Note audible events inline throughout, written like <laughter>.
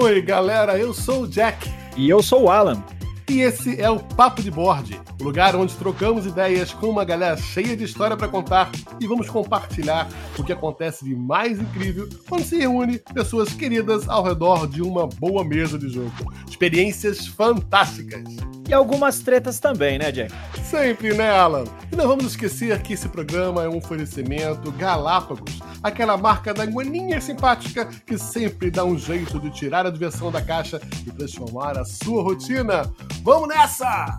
Oi, galera, eu sou o Jack. E eu sou o Alan. E esse é o Papo de Board, o lugar onde trocamos ideias com uma galera cheia de história para contar e vamos compartilhar o que acontece de mais incrível quando se reúne pessoas queridas ao redor de uma boa mesa de jogo. Experiências fantásticas. E algumas tretas também, né, Jack? Sempre, né, Alan? E não vamos esquecer que esse programa é um oferecimento Galápagos, aquela marca da guaninha simpática que sempre dá um jeito de tirar a diversão da caixa e transformar a sua rotina. Vamos nessa!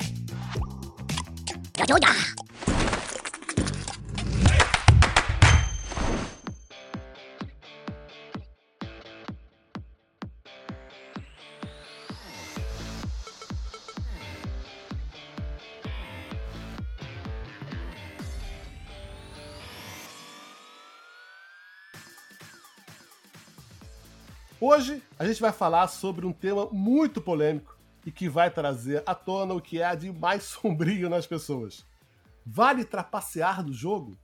Hoje a gente vai falar sobre um tema muito polêmico e que vai trazer à tona o que há de mais <laughs> sombrio nas pessoas. Vale trapacear do jogo?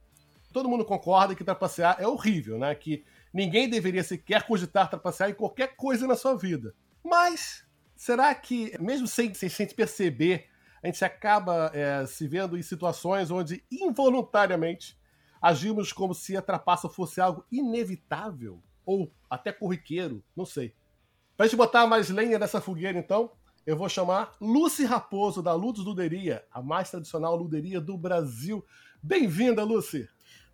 Todo mundo concorda que trapacear é horrível, né? Que ninguém deveria sequer cogitar trapacear em qualquer coisa na sua vida. Mas será que, mesmo sem, sem a gente perceber, a gente acaba é, se vendo em situações onde involuntariamente agimos como se a trapaça fosse algo inevitável? Ou até corriqueiro, não sei. Pra gente botar mais lenha nessa fogueira, então, eu vou chamar Lucy Raposo, da Ludos Luderia, a mais tradicional luderia do Brasil. Bem-vinda, Lucy!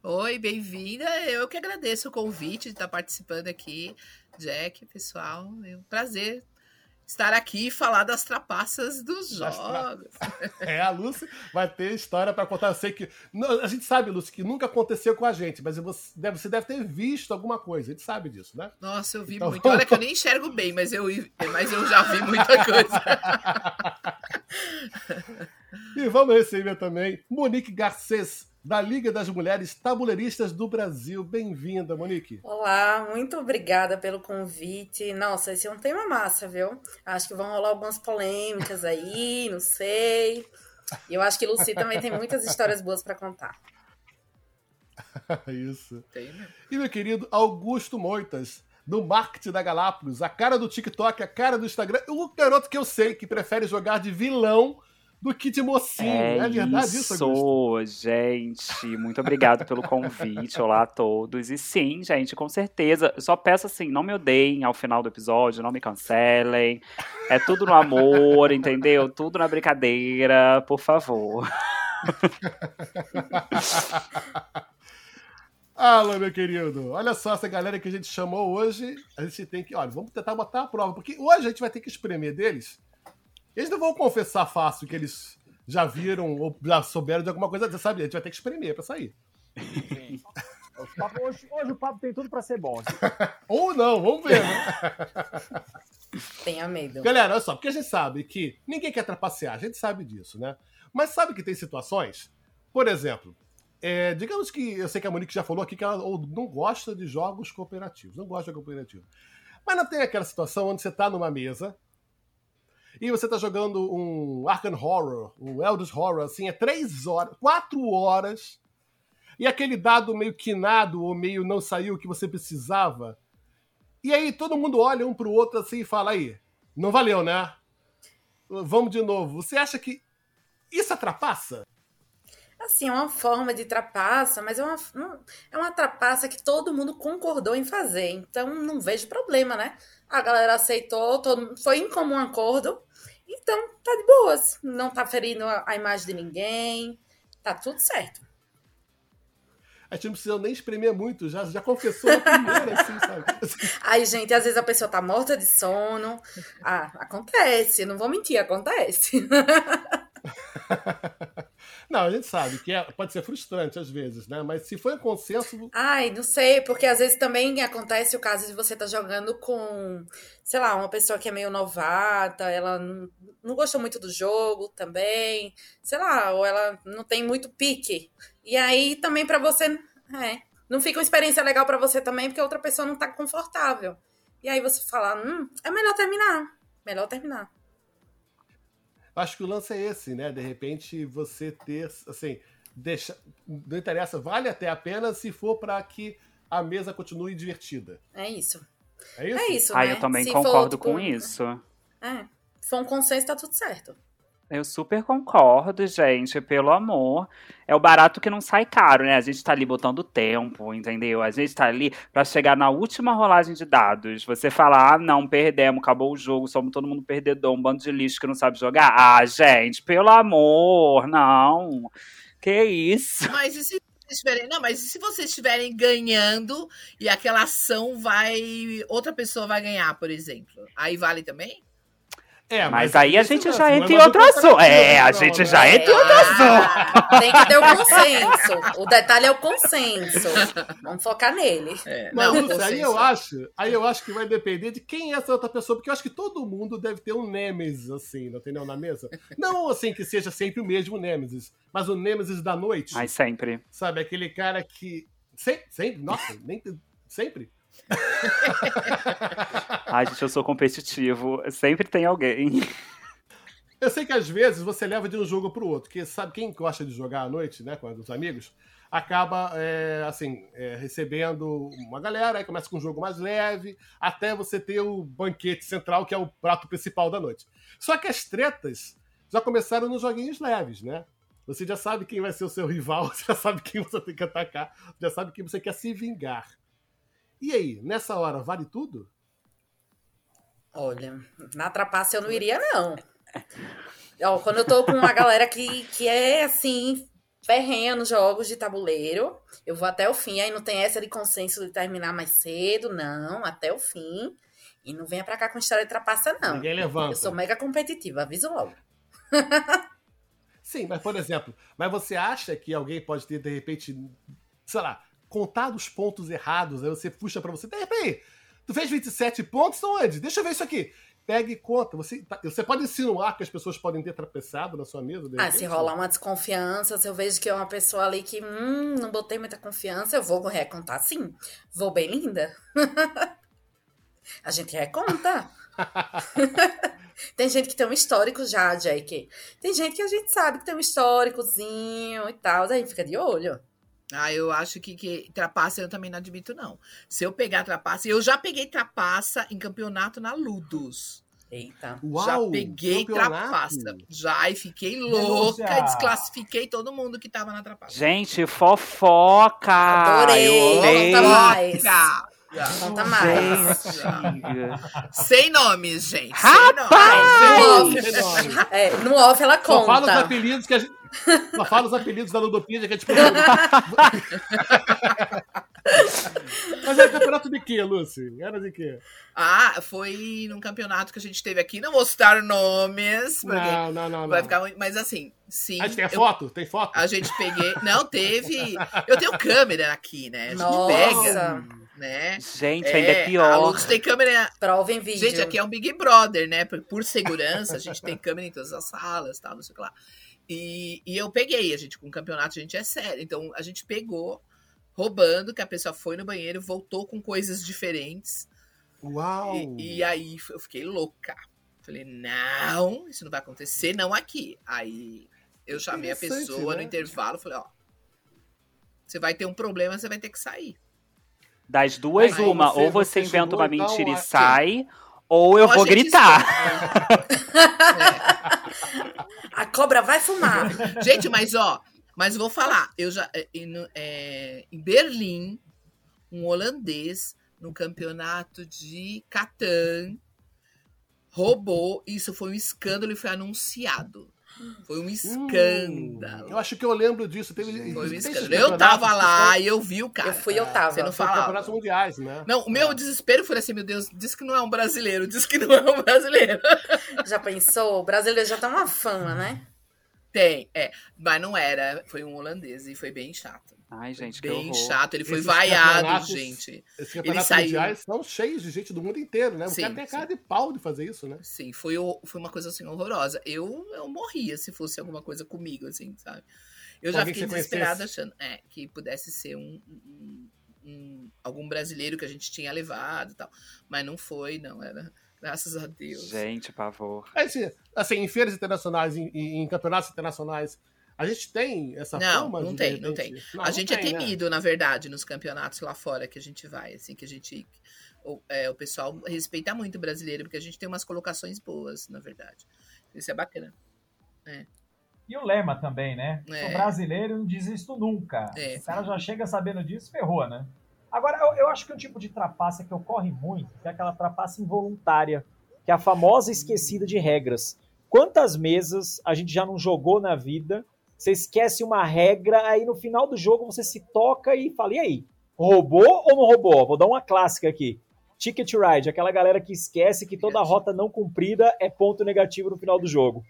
Oi, bem-vinda. Eu que agradeço o convite de estar participando aqui. Jack, pessoal, é um prazer estar aqui e falar das trapaças dos <laughs> jogos. <laughs> É, a Lucy vai ter história para contar. Eu sei que. a gente sabe, Lucy, que nunca aconteceu com a gente, mas você deve, você deve ter visto alguma coisa. A gente sabe disso, né? Nossa, eu vi então, muito. Olha que eu <laughs> nem enxergo bem, mas eu, mas eu já vi muita coisa. e vamos receber também Monique Garcês da Liga das Mulheres Tabuleiristas do Brasil. Bem-vinda, Monique. Olá, muito obrigada pelo convite. Nossa, esse é um tema massa, viu? Acho que vão rolar algumas polêmicas aí, não sei. E eu acho que Luci também tem muitas histórias boas para contar. <laughs> Isso. Tem, né? E meu querido Augusto Moitas, do marketing da Galápagos, a cara do TikTok, a cara do Instagram, o garoto que eu sei que prefere jogar de vilão do kit mocinho. É, é verdade isso, isso gente. Muito obrigado pelo convite. Olá a todos. E sim, gente, com certeza. Só peço assim, não me odeiem ao final do episódio, não me cancelem. É tudo no amor, entendeu? Tudo na brincadeira, por favor. <laughs> Alô, meu querido. Olha só essa galera que a gente chamou hoje. A gente tem que. Olha, vamos tentar botar a prova, porque hoje a gente vai ter que espremer deles eles não vão confessar fácil que eles já viram ou já souberam de alguma coisa, você sabe? A gente vai ter que espremer pra sair. Sim. Hoje, hoje, o papo tem tudo pra ser bom. <laughs> ou não, vamos ver, né? <laughs> Tenha medo. Galera, olha só, porque a gente sabe que ninguém quer trapacear, a gente sabe disso, né? Mas sabe que tem situações, por exemplo, é, digamos que eu sei que a Monique já falou aqui que ela não gosta de jogos cooperativos, não gosta de jogo cooperativo. Mas não tem aquela situação onde você está numa mesa e você tá jogando um Arkham Horror, um Eldritch Horror, assim, é três horas, quatro horas, e aquele dado meio quinado ou meio não saiu que você precisava. E aí todo mundo olha um pro outro assim e fala aí, não valeu, né? Vamos de novo. Você acha que isso atrapassa? Assim, é uma forma de trapaça, mas é uma, é uma trapaça que todo mundo concordou em fazer. Então, não vejo problema, né? A galera aceitou, todo, foi em comum acordo. Então, tá de boas. Não tá ferindo a, a imagem de ninguém. Tá tudo certo. A gente não precisa nem espremer muito, já, já confessou na primeira, assim, sabe? <laughs> Ai, gente, às vezes a pessoa tá morta de sono. Ah, acontece, não vou mentir, acontece. <laughs> Não, a gente sabe que é, pode ser frustrante às vezes, né? Mas se for um consenso. Ai, não sei, porque às vezes também acontece o caso de você estar tá jogando com, sei lá, uma pessoa que é meio novata, ela não, não gostou muito do jogo também, sei lá, ou ela não tem muito pique. E aí também para você, é, não fica uma experiência legal para você também, porque a outra pessoa não tá confortável. E aí você fala, hum, é melhor terminar. Melhor terminar. Acho que o lance é esse, né? De repente você ter, assim, deixa, não interessa, vale até a pena se for para que a mesa continue divertida. É isso. É isso? É isso, Ah, né? eu também Se concordo tipo, com isso. É. Se for um consenso, tá tudo certo. Eu super concordo, gente, pelo amor. É o barato que não sai caro, né? A gente tá ali botando tempo, entendeu? A gente tá ali pra chegar na última rolagem de dados. Você falar, ah, não, perdemos, acabou o jogo, somos todo mundo perdedor, um bando de lixo que não sabe jogar. Ah, gente, pelo amor, não. Que isso? Mas e se estiverem. Não, mas e se vocês estiverem ganhando e aquela ação vai. Outra pessoa vai ganhar, por exemplo? Aí vale também? É, Mas aí a isso gente já não é entra em outro um assunto. É, a gente já entra em outro assunto. Ah, tem que ter o consenso. O detalhe é o consenso. Vamos focar nele. É, Mas, não, Lúcia, aí eu acho, aí eu acho que vai depender de quem é essa outra pessoa, porque eu acho que todo mundo deve ter um Nemesis, assim, entendeu? Na mesa. Não assim que seja sempre o mesmo Nemesis, mas o Nemesis da noite. Ai, sempre. Sabe, aquele cara que. Sempre, sempre nossa, nem. Sempre. <laughs> Ai, gente, eu sou competitivo. Sempre tem alguém. Eu sei que às vezes você leva de um jogo pro outro, que sabe quem gosta de jogar à noite, né, com os amigos, acaba, é, assim, é, recebendo uma galera, aí começa com um jogo mais leve, até você ter o banquete central, que é o prato principal da noite. Só que as tretas já começaram nos joguinhos leves, né? Você já sabe quem vai ser o seu rival, <laughs> já sabe quem você tem que atacar, já sabe quem você quer se vingar. E aí, nessa hora, vale tudo? Olha, na trapaça eu não iria, não. Ó, quando eu tô com uma galera que, que é assim, ferrenha nos jogos de tabuleiro, eu vou até o fim. Aí não tem essa de consenso de terminar mais cedo, não, até o fim. E não venha pra cá com história de trapaça, não. Ninguém levanta. Eu sou mega competitiva, aviso logo. Sim, mas por exemplo, mas você acha que alguém pode ter, de repente, sei lá, contado os pontos errados, aí você puxa pra você, repente, tu fez 27 pontos, onde? Deixa eu ver isso aqui. Pega e conta. Você, tá- você pode insinuar que as pessoas podem ter tropeçado na sua mesa? Ah, se rolar uma desconfiança, se eu vejo que é uma pessoa ali que, hum, não botei muita confiança, eu vou recontar sim. Vou bem linda. <laughs> A gente reconta. <laughs> tem gente que tem um histórico já, Jack. Tem gente que a gente sabe que tem um históricozinho e tal, aí fica de olho. Ah, eu acho que, que trapaça eu também não admito, não. Se eu pegar trapaça, eu já peguei trapaça em campeonato na Ludus. Eita. Uau, já peguei campeonato. trapaça. Já, e fiquei louca, Delícia. desclassifiquei todo mundo que tava na trapaça. Gente, fofoca! Adorei. Conta mais. Já. Conta mais. Gente. Sem nomes, gente. Rapaz! Sem No nomes. off, é, no off ela Só fala os conta. apelidos que a gente. Só fala os apelidos da Ludopedia que a <laughs> gente Mas era campeonato de quê, Lucy? Era de quê? Ah, foi num campeonato que a gente teve aqui. Não vou citar nomes, porque Não, não, não. vai não. ficar muito. Mas assim, sim. A gente tem a eu- foto? Tem foto? a gente peguei. Não, teve. Eu tenho câmera aqui, né? A gente Nossa. pega, né? Gente, ainda é A pior. Luz tem câmera. Prova em vídeo. Gente, aqui é um Big Brother, né? Por, por segurança, a gente tem câmera em todas as salas, tal, não sei o que lá. E, e eu peguei, a gente, com o campeonato, a gente é sério. Então, a gente pegou, roubando, que a pessoa foi no banheiro, voltou com coisas diferentes. Uau! E, e aí eu fiquei louca. Falei, não, isso não vai acontecer, não aqui. Aí eu chamei a pessoa né? no intervalo, falei, ó, você vai ter um problema, você vai ter que sair. Das duas, Aí uma. você- ou você, você inventa uma então, mentira e sai, ou eu Ou vou gritar. <laughs> A cobra vai fumar. Gente, mas ó, mas vou falar, eu já é, em, é, em Berlim, um holandês no campeonato de Catan roubou, isso foi um escândalo e foi anunciado. Foi um Hum, escândalo. eu acho que eu lembro disso. Teve, Foi um escândalo. Eu tava lá e eu vi o cara. Eu fui, eu tava. Você não falava. campeonatos mundiais, né? Não, o meu desespero foi assim, meu Deus, diz que não é um brasileiro, diz que não é um brasileiro. <laughs> Já pensou? O brasileiro já tá uma fama, né? Tem, é, mas não era, foi um holandês e foi bem chato. Ai, gente, que Bem horror. chato, ele foi Esses vaiado, gente. Esses campeonatos mundiais são cheios de gente do mundo inteiro, né? O Sim, cara tem de pau de fazer isso, né? Sim, foi, foi uma coisa assim horrorosa. Eu, eu morria se fosse alguma coisa comigo, assim, sabe? Eu já fiquei desesperada achando é, que pudesse ser um, um- um- algum brasileiro que a gente tinha levado e tal. Mas não foi, não. Era graças a Deus. Gente, pavor. Aí, assim, assim, em feiras internacionais, em- em campeonatos internacionais, A gente tem essa Não, fama? não de, tem, não tem. Não, a não gente é tem, né? temido, na verdade, nos campeonatos lá fora que a gente vai, assim, que a gente. O, é, o pessoal respeita muito o brasileiro, porque a gente tem umas colocações boas, na verdade. Isso é bacana. E o lema também, né? É. Sou brasileiro não desisto nunca. É. O cara já chega sabendo disso, ferrou, né? Agora, eu, eu acho que um tipo de trapaça que ocorre muito é aquela trapaça involuntária, que é a famosa esquecida de regras. Quantas mesas a gente já não jogou na vida? Você esquece uma regra, aí no final do jogo você se toca e fala: e aí? Roubou ou não roubou? Vou dar uma clássica aqui. Ticket Ride, aquela galera que esquece que toda rota não cumprida é ponto negativo no final do jogo.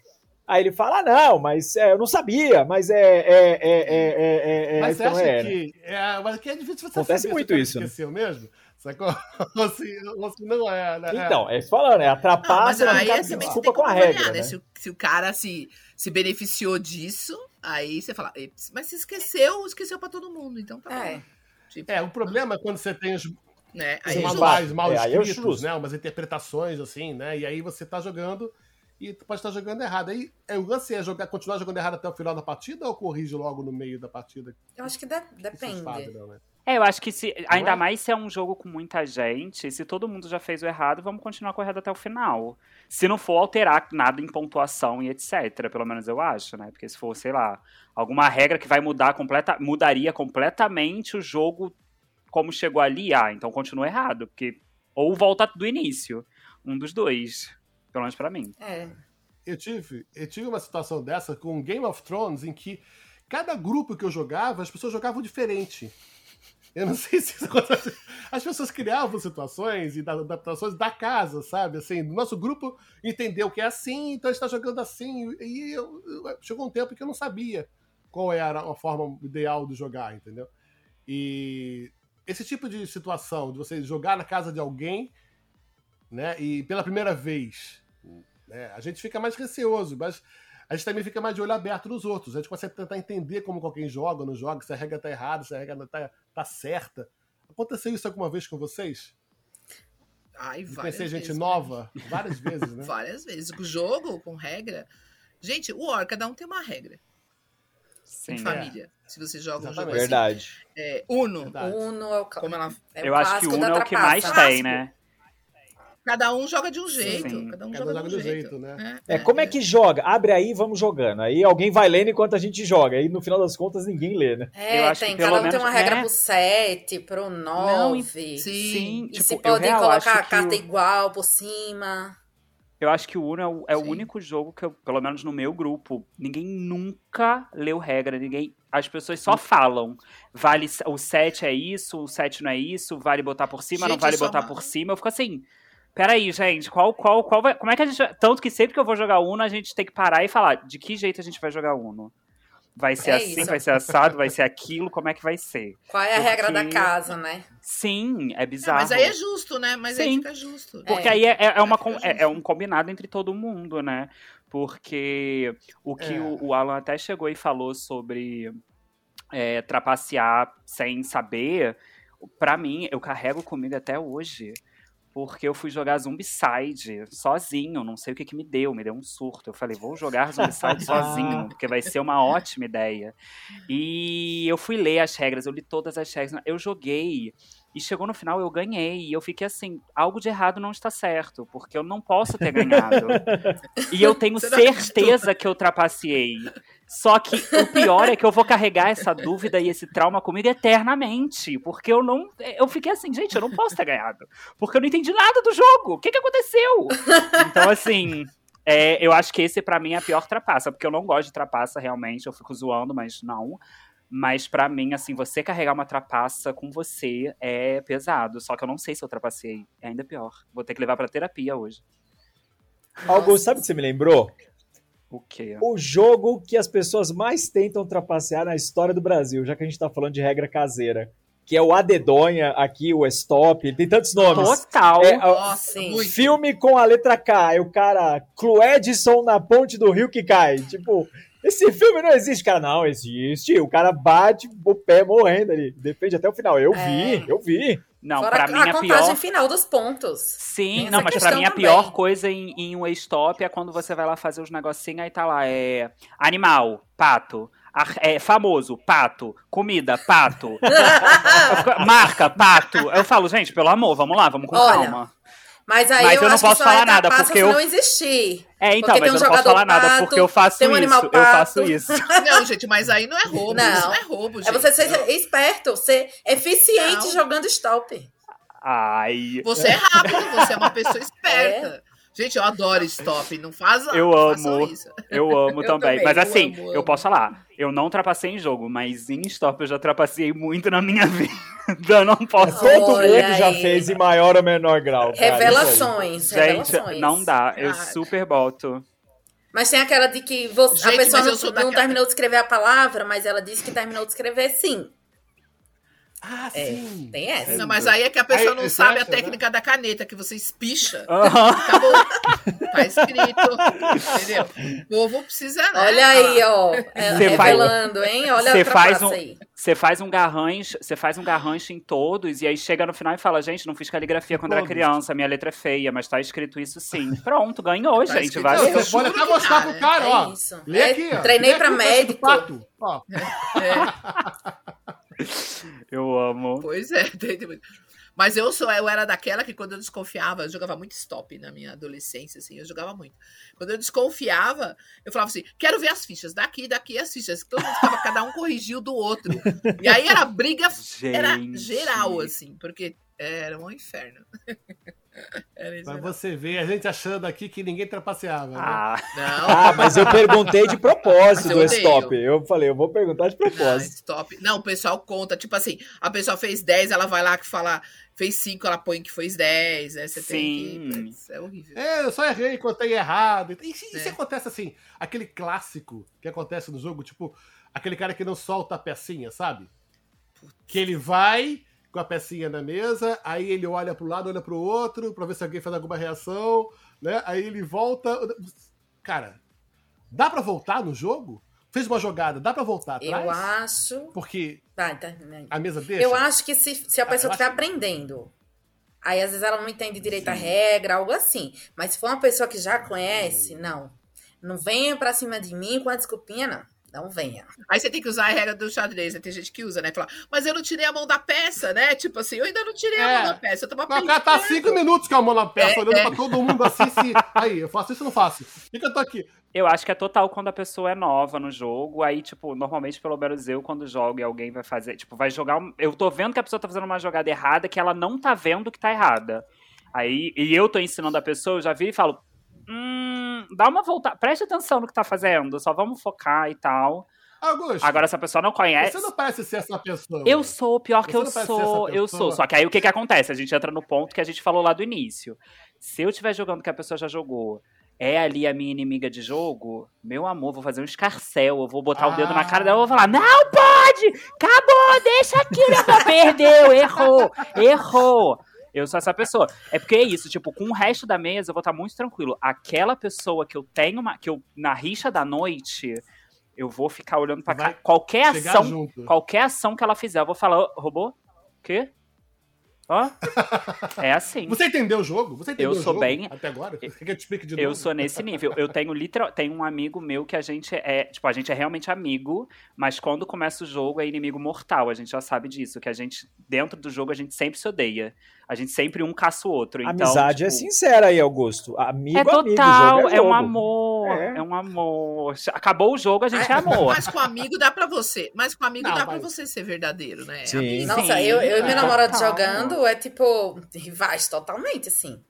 Aí ele fala: ah, não, mas é, eu não sabia, mas é. é, é, é, é, é Mas você então acha é, né? que. É, mas que é difícil você Acontece saber muito isso, né? esqueceu mesmo? Sacou? <laughs> Ou se, ou se não é, né? Então, é isso falando, é a Não, mas aí você desculpa tem com a regra, né? né? Se, o- se o cara se, se beneficiou disso, aí você fala, "Eps, mas se esqueceu, esqueceu pra todo mundo, então tá É. bom. Tipo, É, o problema é quando você tem os, né? os Aí é manuais mal É, é escritos, né? Umas interpretações, assim, né? E aí você tá jogando e tu pode estar jogando errado. Aí é, o lance é jogar, continuar jogando errado até o final da partida ou corrige logo no meio da partida? Eu acho que de- Isso depende. sabe, não, né? É, eu acho que se. Ainda é? mais se é um jogo com muita gente, se todo mundo já fez o errado, vamos continuar correndo até o final. Se não for alterar nada em pontuação e etc. Pelo menos eu acho, né? Porque se for, sei lá, alguma regra que vai mudar completa, mudaria completamente o jogo como chegou ali, ah, então continua errado. Porque. Ou volta do início. Um dos dois. Pelo menos pra mim. É. Eu tive, eu tive uma situação dessa com Game of Thrones em que cada grupo que eu jogava, as pessoas jogavam diferente. Eu não <laughs> sei se isso. As pessoas criavam situações e adaptações da casa, sabe? Assim, nosso grupo entendeu que é assim, então está jogando assim. E eu- eu- chegou um tempo que eu não sabia qual era a forma ideal de jogar, entendeu? E esse tipo de situação, de você jogar na casa de alguém, né? E pela primeira vez, né, a gente fica mais receoso, mas a gente também fica mais de olho aberto nos outros. A gente começa a tentar entender como alguém joga ou não joga, se a regra tá errada, se a regra tá, tá certa. Aconteceu isso alguma vez com vocês? Ai, De várias conhecer gente vezes, nova? Várias vezes, né? <laughs> Várias vezes. Com jogo, com regra. Gente, o War, cada um tem uma regra. Sim. Em família. Se você joga um jogo Exatamente. assim. Verdade. É, Uno. Verdade. Uno é o, Como ela. é o eu acho que Uno é o que mais tem, né? Cada um joga de um jeito. Sim. Cada um Cada joga, joga de um jeito. jeito, né? É, como é que joga? Abre aí, vamos jogando. Aí alguém vai lendo enquanto a gente joga. Aí no final das contas ninguém lê, né? É, Eu acho tem. que pelo Cada um tem menos, uma regra né? pro 7, pro 9. Sim. Sim, E tipo, se podem colocar a carta o- igual por cima. Eu acho que o Uno é o, é o único jogo que eu, pelo menos no meu grupo, ninguém nunca leu regra, ninguém. As pessoas só falam. Vale o 7 é isso, o 7 não é isso, vale botar por cima, não Gente, vale eu só botar ma- por cima. Eu fico assim. Peraí, gente, qual, qual, qual vai. Como é que a gente. Tanto que sempre que eu vou jogar Uno, a gente tem que parar e falar de que jeito a gente vai jogar Uno. Vai ser É assim, isso. vai ser assado, vai ser aquilo, como é que vai ser? Qual é a regra da Porque- casa, né? Sim, é É, bizarro. mas aí é justo, né? Mas aí Sim. fica justo. Porque É. aí é, é, é uma, é, é um combinado entre todo mundo, né? Porque o que É. o, o Alan até chegou e falou sobre é, trapacear sem saber, pra mim, eu carrego comigo até hoje. Porque eu fui jogar Zombicide sozinho, não sei o que, que me deu, me deu um surto. Eu falei, vou jogar Zombicide sozinho, <laughs> porque vai ser uma ótima ideia. E eu fui ler as regras, eu li todas as regras, eu joguei. E chegou no final, eu ganhei. E eu fiquei assim, algo de errado não está certo, porque eu não posso ter ganhado. e eu tenho certeza que eu trapaceei. Só que o pior é que eu vou carregar essa dúvida e esse trauma comigo eternamente. Porque eu não. Eu fiquei assim, gente, eu não posso ter ganhado. Porque eu não entendi nada do jogo. O que, que aconteceu? Então, assim. é, eu acho que esse, pra mim, é a pior trapaça. Porque eu não gosto de trapaça, realmente. Eu fico zoando, mas não. Mas pra mim, assim, você carregar uma trapaça com você é pesado. Só que eu não sei se eu trapacei. É ainda pior. Vou ter que levar pra terapia hoje. Augusto, sabe o que você me lembrou? O quê? O jogo que as pessoas mais tentam trapacear na história do Brasil, já que a gente tá falando de regra caseira. Que é o Adedonha, aqui, o Stop, ele tem tantos nomes. Total. É, Nossa, Sim. Filme com a letra K, aí o cara, Cluedson na ponte do rio que cai. Tipo, esse filme não existe, cara. Não, existe. O cara bate o pé morrendo ali. Defende até o final. Eu É. vi, eu vi. Não, Fora pra a, mim a a contagem pior. final dos pontos. Sim, Tem não, essa mas pra mim a também. pior coisa em, em um stop é quando você vai lá fazer os negocinhos aí tá lá, é animal, pato. Ar- é, famoso, pato. Comida, pato. <laughs> Marca, pato. Eu falo, gente, pelo amor, vamos lá, vamos com Olha, calma. Mas aí Mas eu, eu não acho que posso só falar é nada, porque se eu- não existir. É, então, Porque mas um eu não posso falar nada pato, porque eu faço um isso. Eu faço isso. <laughs> Não, gente, mas aí não é roubo. Não. Isso não é roubo, gente. É você ser esperto, ser eficiente Não. jogando stop. Ai. Você é rápido, você é uma pessoa <laughs> esperta. Gente, eu adoro stop. Não faz Eu amo. isso. Eu amo <laughs> Eu também. também, Mas eu assim, amo, eu amo. posso falar, eu não trapacei em jogo, mas em stop eu já trapacei muito na minha <laughs> vida. Eu não posso. Todo mundo já fez em maior ou menor grau. cara, Revelações, Gente, revelações. não dá. Eu Cara. super boto. Mas tem aquela de que você, Gente, a pessoa eu não, não terminou de escrever a palavra, mas ela disse que terminou de escrever sim. Ah, É, sim. tem essa. Não, mas aí é que a pessoa Aí, não sabe a acha, né? técnica da caneta, que você espicha. <laughs> Aham. Acabou. Tá escrito. Entendeu? O povo precisa, né? Olha aí, ó. é, Cê faz- revelando, hein? Olha Você a faz um- aí. Você faz um garrancho, você faz um garrancho em todos e aí chega no final e fala, gente, não fiz caligrafia quando era criança, minha letra é feia, mas tá escrito isso sim. Pronto, ganhou, Tá gente, vai. pode juro até mostrar dá, pro né? cara, É ó. isso. Lê É, aqui, ó. treinei Lê pra aqui médico. Ó. É, <laughs> Eu amo. pois é. <laughs> Mas eu sou, eu era daquela que quando eu desconfiava, eu jogava muito stop na minha adolescência, assim, eu jogava muito. Quando eu desconfiava, eu falava assim, quero ver as fichas, daqui, daqui as fichas. Todo mundo ficava, cada um corrigiu do outro. E aí era briga, era geral, assim, porque era um inferno. <laughs> Pra você ver, a gente achando aqui que ninguém trapaceava. né? Ah, Não, Ah, mas eu perguntei de propósito Mas eu do stop. Eu falei, eu vou perguntar de Não, propósito. stop. Não, o pessoal conta. Tipo assim, a pessoa fez 10, ela vai lá que fala, fez 5, ela põe que fez 10. Né? Você Sim. tem que. É horrível. É, eu só errei, contei errado. E se, e se É. acontece assim, aquele clássico que acontece no jogo, tipo, aquele cara que não solta a pecinha, sabe? Que ele vai com a pecinha na mesa, aí ele olha pro lado, olha pro outro, pra ver se alguém faz alguma reação, né? Aí ele volta. Cara, dá pra voltar no jogo? Fez uma jogada, dá pra voltar atrás? Eu acho. Porque Vai, termina aí. a mesa deixa? Eu acho que se, se a Ah, pessoa estiver acho- aprendendo, aí às vezes ela não entende direito a Sim. regra, algo assim. Mas se for uma pessoa que já conhece, não. Não venha pra cima de mim com a desculpinha, não. Não venha. Aí você tem que usar a regra do xadrez, né? Tem gente que usa, né? Fala, mas eu não tirei a mão da peça, né? Tipo assim, eu ainda não tirei a É. mão da peça. Eu tava Não, o cara tá cinco minutos com a mão na peça, É, olhando é. pra todo mundo assim, se. Aí, eu faço isso ou não faço? Por que, que eu tô aqui? eu acho que é total quando a pessoa é nova no jogo. Aí, tipo, normalmente, pelo menos eu, quando jogo e alguém vai fazer, tipo, vai jogar. um- Eu tô vendo que a pessoa tá fazendo uma jogada errada que ela não tá vendo que tá errada. Aí, e eu tô ensinando a pessoa, eu já vi e falo. Hum, dá uma volta, preste atenção no que tá fazendo, só vamos focar e tal. Augusto, Agora, se a pessoa não conhece. você não parece ser essa pessoa. Eu sou, pior que eu sou, eu sou. Só que aí o que que acontece? A gente entra no ponto que a gente falou lá do início. Se eu estiver jogando que a pessoa já jogou, é ali a minha inimiga de jogo, meu amor, vou fazer um escarcel, eu vou botar o dedo na cara dela e vou falar, não pode! Acabou, deixa aqui, meu amor, perdeu, errou, errou. Eu sou essa pessoa. É porque é isso, tipo, com o resto da mesa eu vou estar muito tranquilo. Aquela pessoa que eu tenho, uma, que eu, na rixa da noite, eu vou ficar olhando pra cá. Qualquer ação junto. Qualquer ação que ela fizer, eu vou falar, "Ô, robô? Quê? Ó? <laughs> É assim. Você entendeu o jogo? Você entendeu Eu o sou jogo bem- até agora? Que eu te explique de novo? Eu sou nesse nível. Eu tenho literal, tem um amigo meu que a gente é, tipo, a gente é realmente amigo, mas quando começa o jogo é inimigo mortal. A gente já sabe disso, que a gente dentro do jogo a gente sempre se odeia. A gente sempre um caça o outro. Então, Amizade é tipo, sincera aí, Augusto. Amigo, É amigo, total, jogo é, é, um amor, É. é. um amor. Acabou o jogo, a gente é amor. Mas com amigo dá pra você. Mas com amigo Não, dá pra mas- você ser verdadeiro, né? Sim. Amigo. Nossa, Sim, eu, eu e meu é. namorado Total. jogando é tipo rivais totalmente, assim.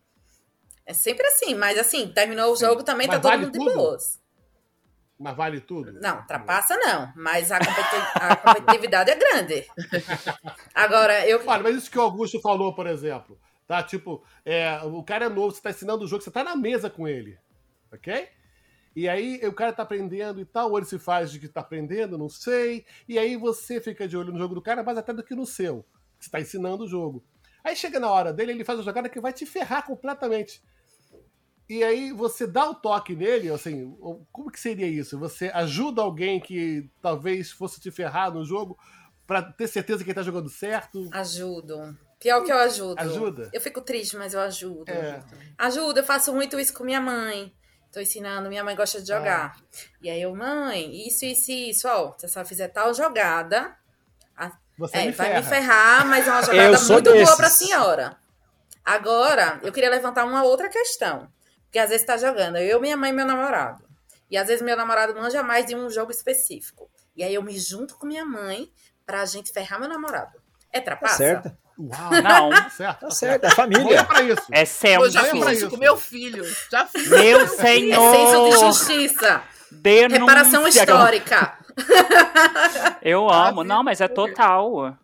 É sempre assim, mas assim, terminou o jogo também, Mas tá todo vale mundo de boas. Mas vale tudo? Não, trapaça não, mas a, competi- a <laughs> competitividade é grande. Agora, eu. Olha, mas isso que o Augusto falou, por exemplo, tá? Tipo, é, o cara é novo, você tá ensinando o jogo, você tá na mesa com ele, ok? E aí o cara tá aprendendo e tal, ou ele se faz de que tá aprendendo, não sei. E aí você fica de olho no jogo do cara, mais até do que no seu. Você tá ensinando o jogo. Aí chega na hora dele, ele faz uma jogada que vai te ferrar completamente. E aí você dá o toque nele, assim, como que seria isso? Você ajuda alguém que talvez fosse te ferrar no jogo pra ter certeza que ele tá jogando certo? Ajudo. Pior que eu ajudo. Ajuda? Eu fico triste, mas eu ajudo. É. Ajudo, eu faço muito isso com minha mãe. tô ensinando, minha mãe gosta de jogar. E aí eu, mãe, isso, isso, isso, ó, se a fizer tal jogada, a- Você é, me vai ferra. me ferrar, mas é uma <laughs> jogada muito boa desses. pra senhora. Agora, eu queria levantar uma outra questão. Porque às vezes tá jogando eu, minha mãe e meu namorado. E às vezes meu namorado manja mais de um jogo específico. E aí eu me junto com minha mãe pra gente ferrar meu namorado. É Tá trapaça? certo. Uau, Não, certo, Tá certo, é família. Olha pra isso. é sempre. Eu já fiz isso com meu filho. Já fiz. Meu É senso de senhor! justiça. Denúncia. Reparação histórica. Eu <laughs> amo. Não, mas é total.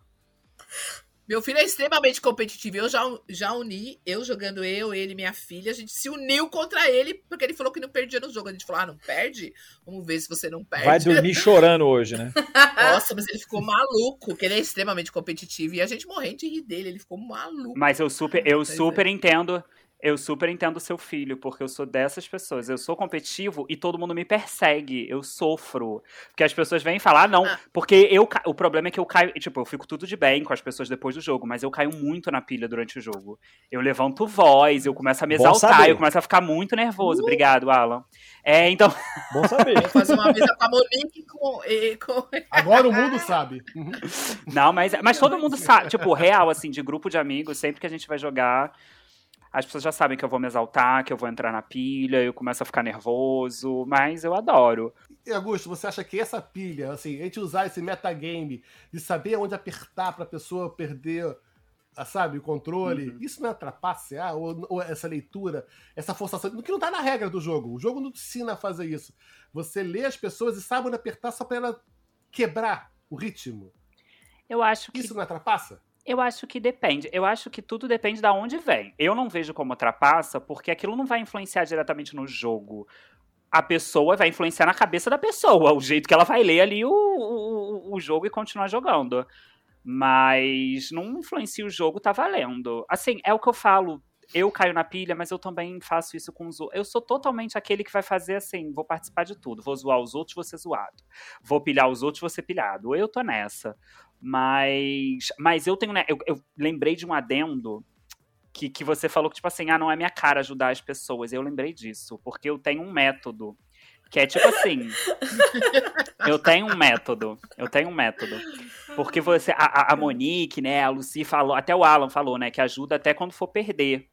Meu filho é extremamente competitivo. Eu já, já uni, eu jogando eu, ele e minha filha, a gente se uniu contra ele, porque ele falou que não perdia no jogo. A gente falou, ah, não perde? Vamos ver se você não perde. Vai dormir <laughs> chorando hoje, né? Nossa, mas ele ficou maluco, que ele é extremamente competitivo. E a gente morrendo de rir dele, ele ficou maluco. Mas eu super, eu é. super entendo. Eu super entendo o seu filho, porque eu sou dessas pessoas. Eu sou competitivo e todo mundo me persegue. Eu sofro. Porque as pessoas vêm falar, ah, não. Ah. Porque eu. O problema é que eu caio. Tipo, eu fico tudo de bem com as pessoas depois do jogo, mas eu caio muito na pilha durante o jogo. Eu levanto voz, eu começo a me Bom exaltar, saber. eu começo a ficar muito nervoso. Obrigado, Alan. É, então. <laughs> Bom saber. Vou fazer uma mesa com a Monique e com, e com... <laughs> Agora o mundo sabe. Não, mas, mas todo mundo sabe, tipo, real, assim, de grupo de amigos, sempre que a gente vai jogar, as pessoas já sabem que eu vou me exaltar, que eu vou entrar na pilha, eu começo a ficar nervoso, mas eu adoro. E Augusto, você acha que essa pilha, assim, a gente usar esse metagame de saber onde apertar pra pessoa perder, ah, sabe, o controle, Uhum. isso não é trapacear? Ou, ou essa leitura, essa forçação, que não tá na regra do jogo. O jogo não te ensina a fazer isso. Você lê as pessoas e sabe onde apertar só pra ela quebrar o ritmo. Eu acho que Isso não é trapaça? Eu acho que depende. Eu acho que tudo depende de onde vem. Eu não vejo como trapaça, porque aquilo não vai influenciar diretamente no jogo. A pessoa vai influenciar na cabeça da pessoa, o jeito que ela vai ler ali o, o, o jogo e continuar jogando. Mas não influencia o jogo, tá valendo. Assim, é o que eu falo. Eu caio na pilha, mas eu também faço isso com os outros. Eu sou totalmente aquele que vai fazer assim: vou participar de tudo. Vou zoar os outros, vou ser zoado. Vou pilhar os outros, vou ser pilhado. Eu tô nessa. Mas, mas eu tenho, né? Eu, eu lembrei de um adendo que, que você falou que, tipo assim, ah, não é minha cara ajudar as pessoas. Eu lembrei disso, porque eu tenho um método. Que é tipo assim. eu tenho um método. Eu tenho um método. Porque você. A, a- Monique, né? A Lucy falou, até o Alan falou, né? Que ajuda até quando for perder.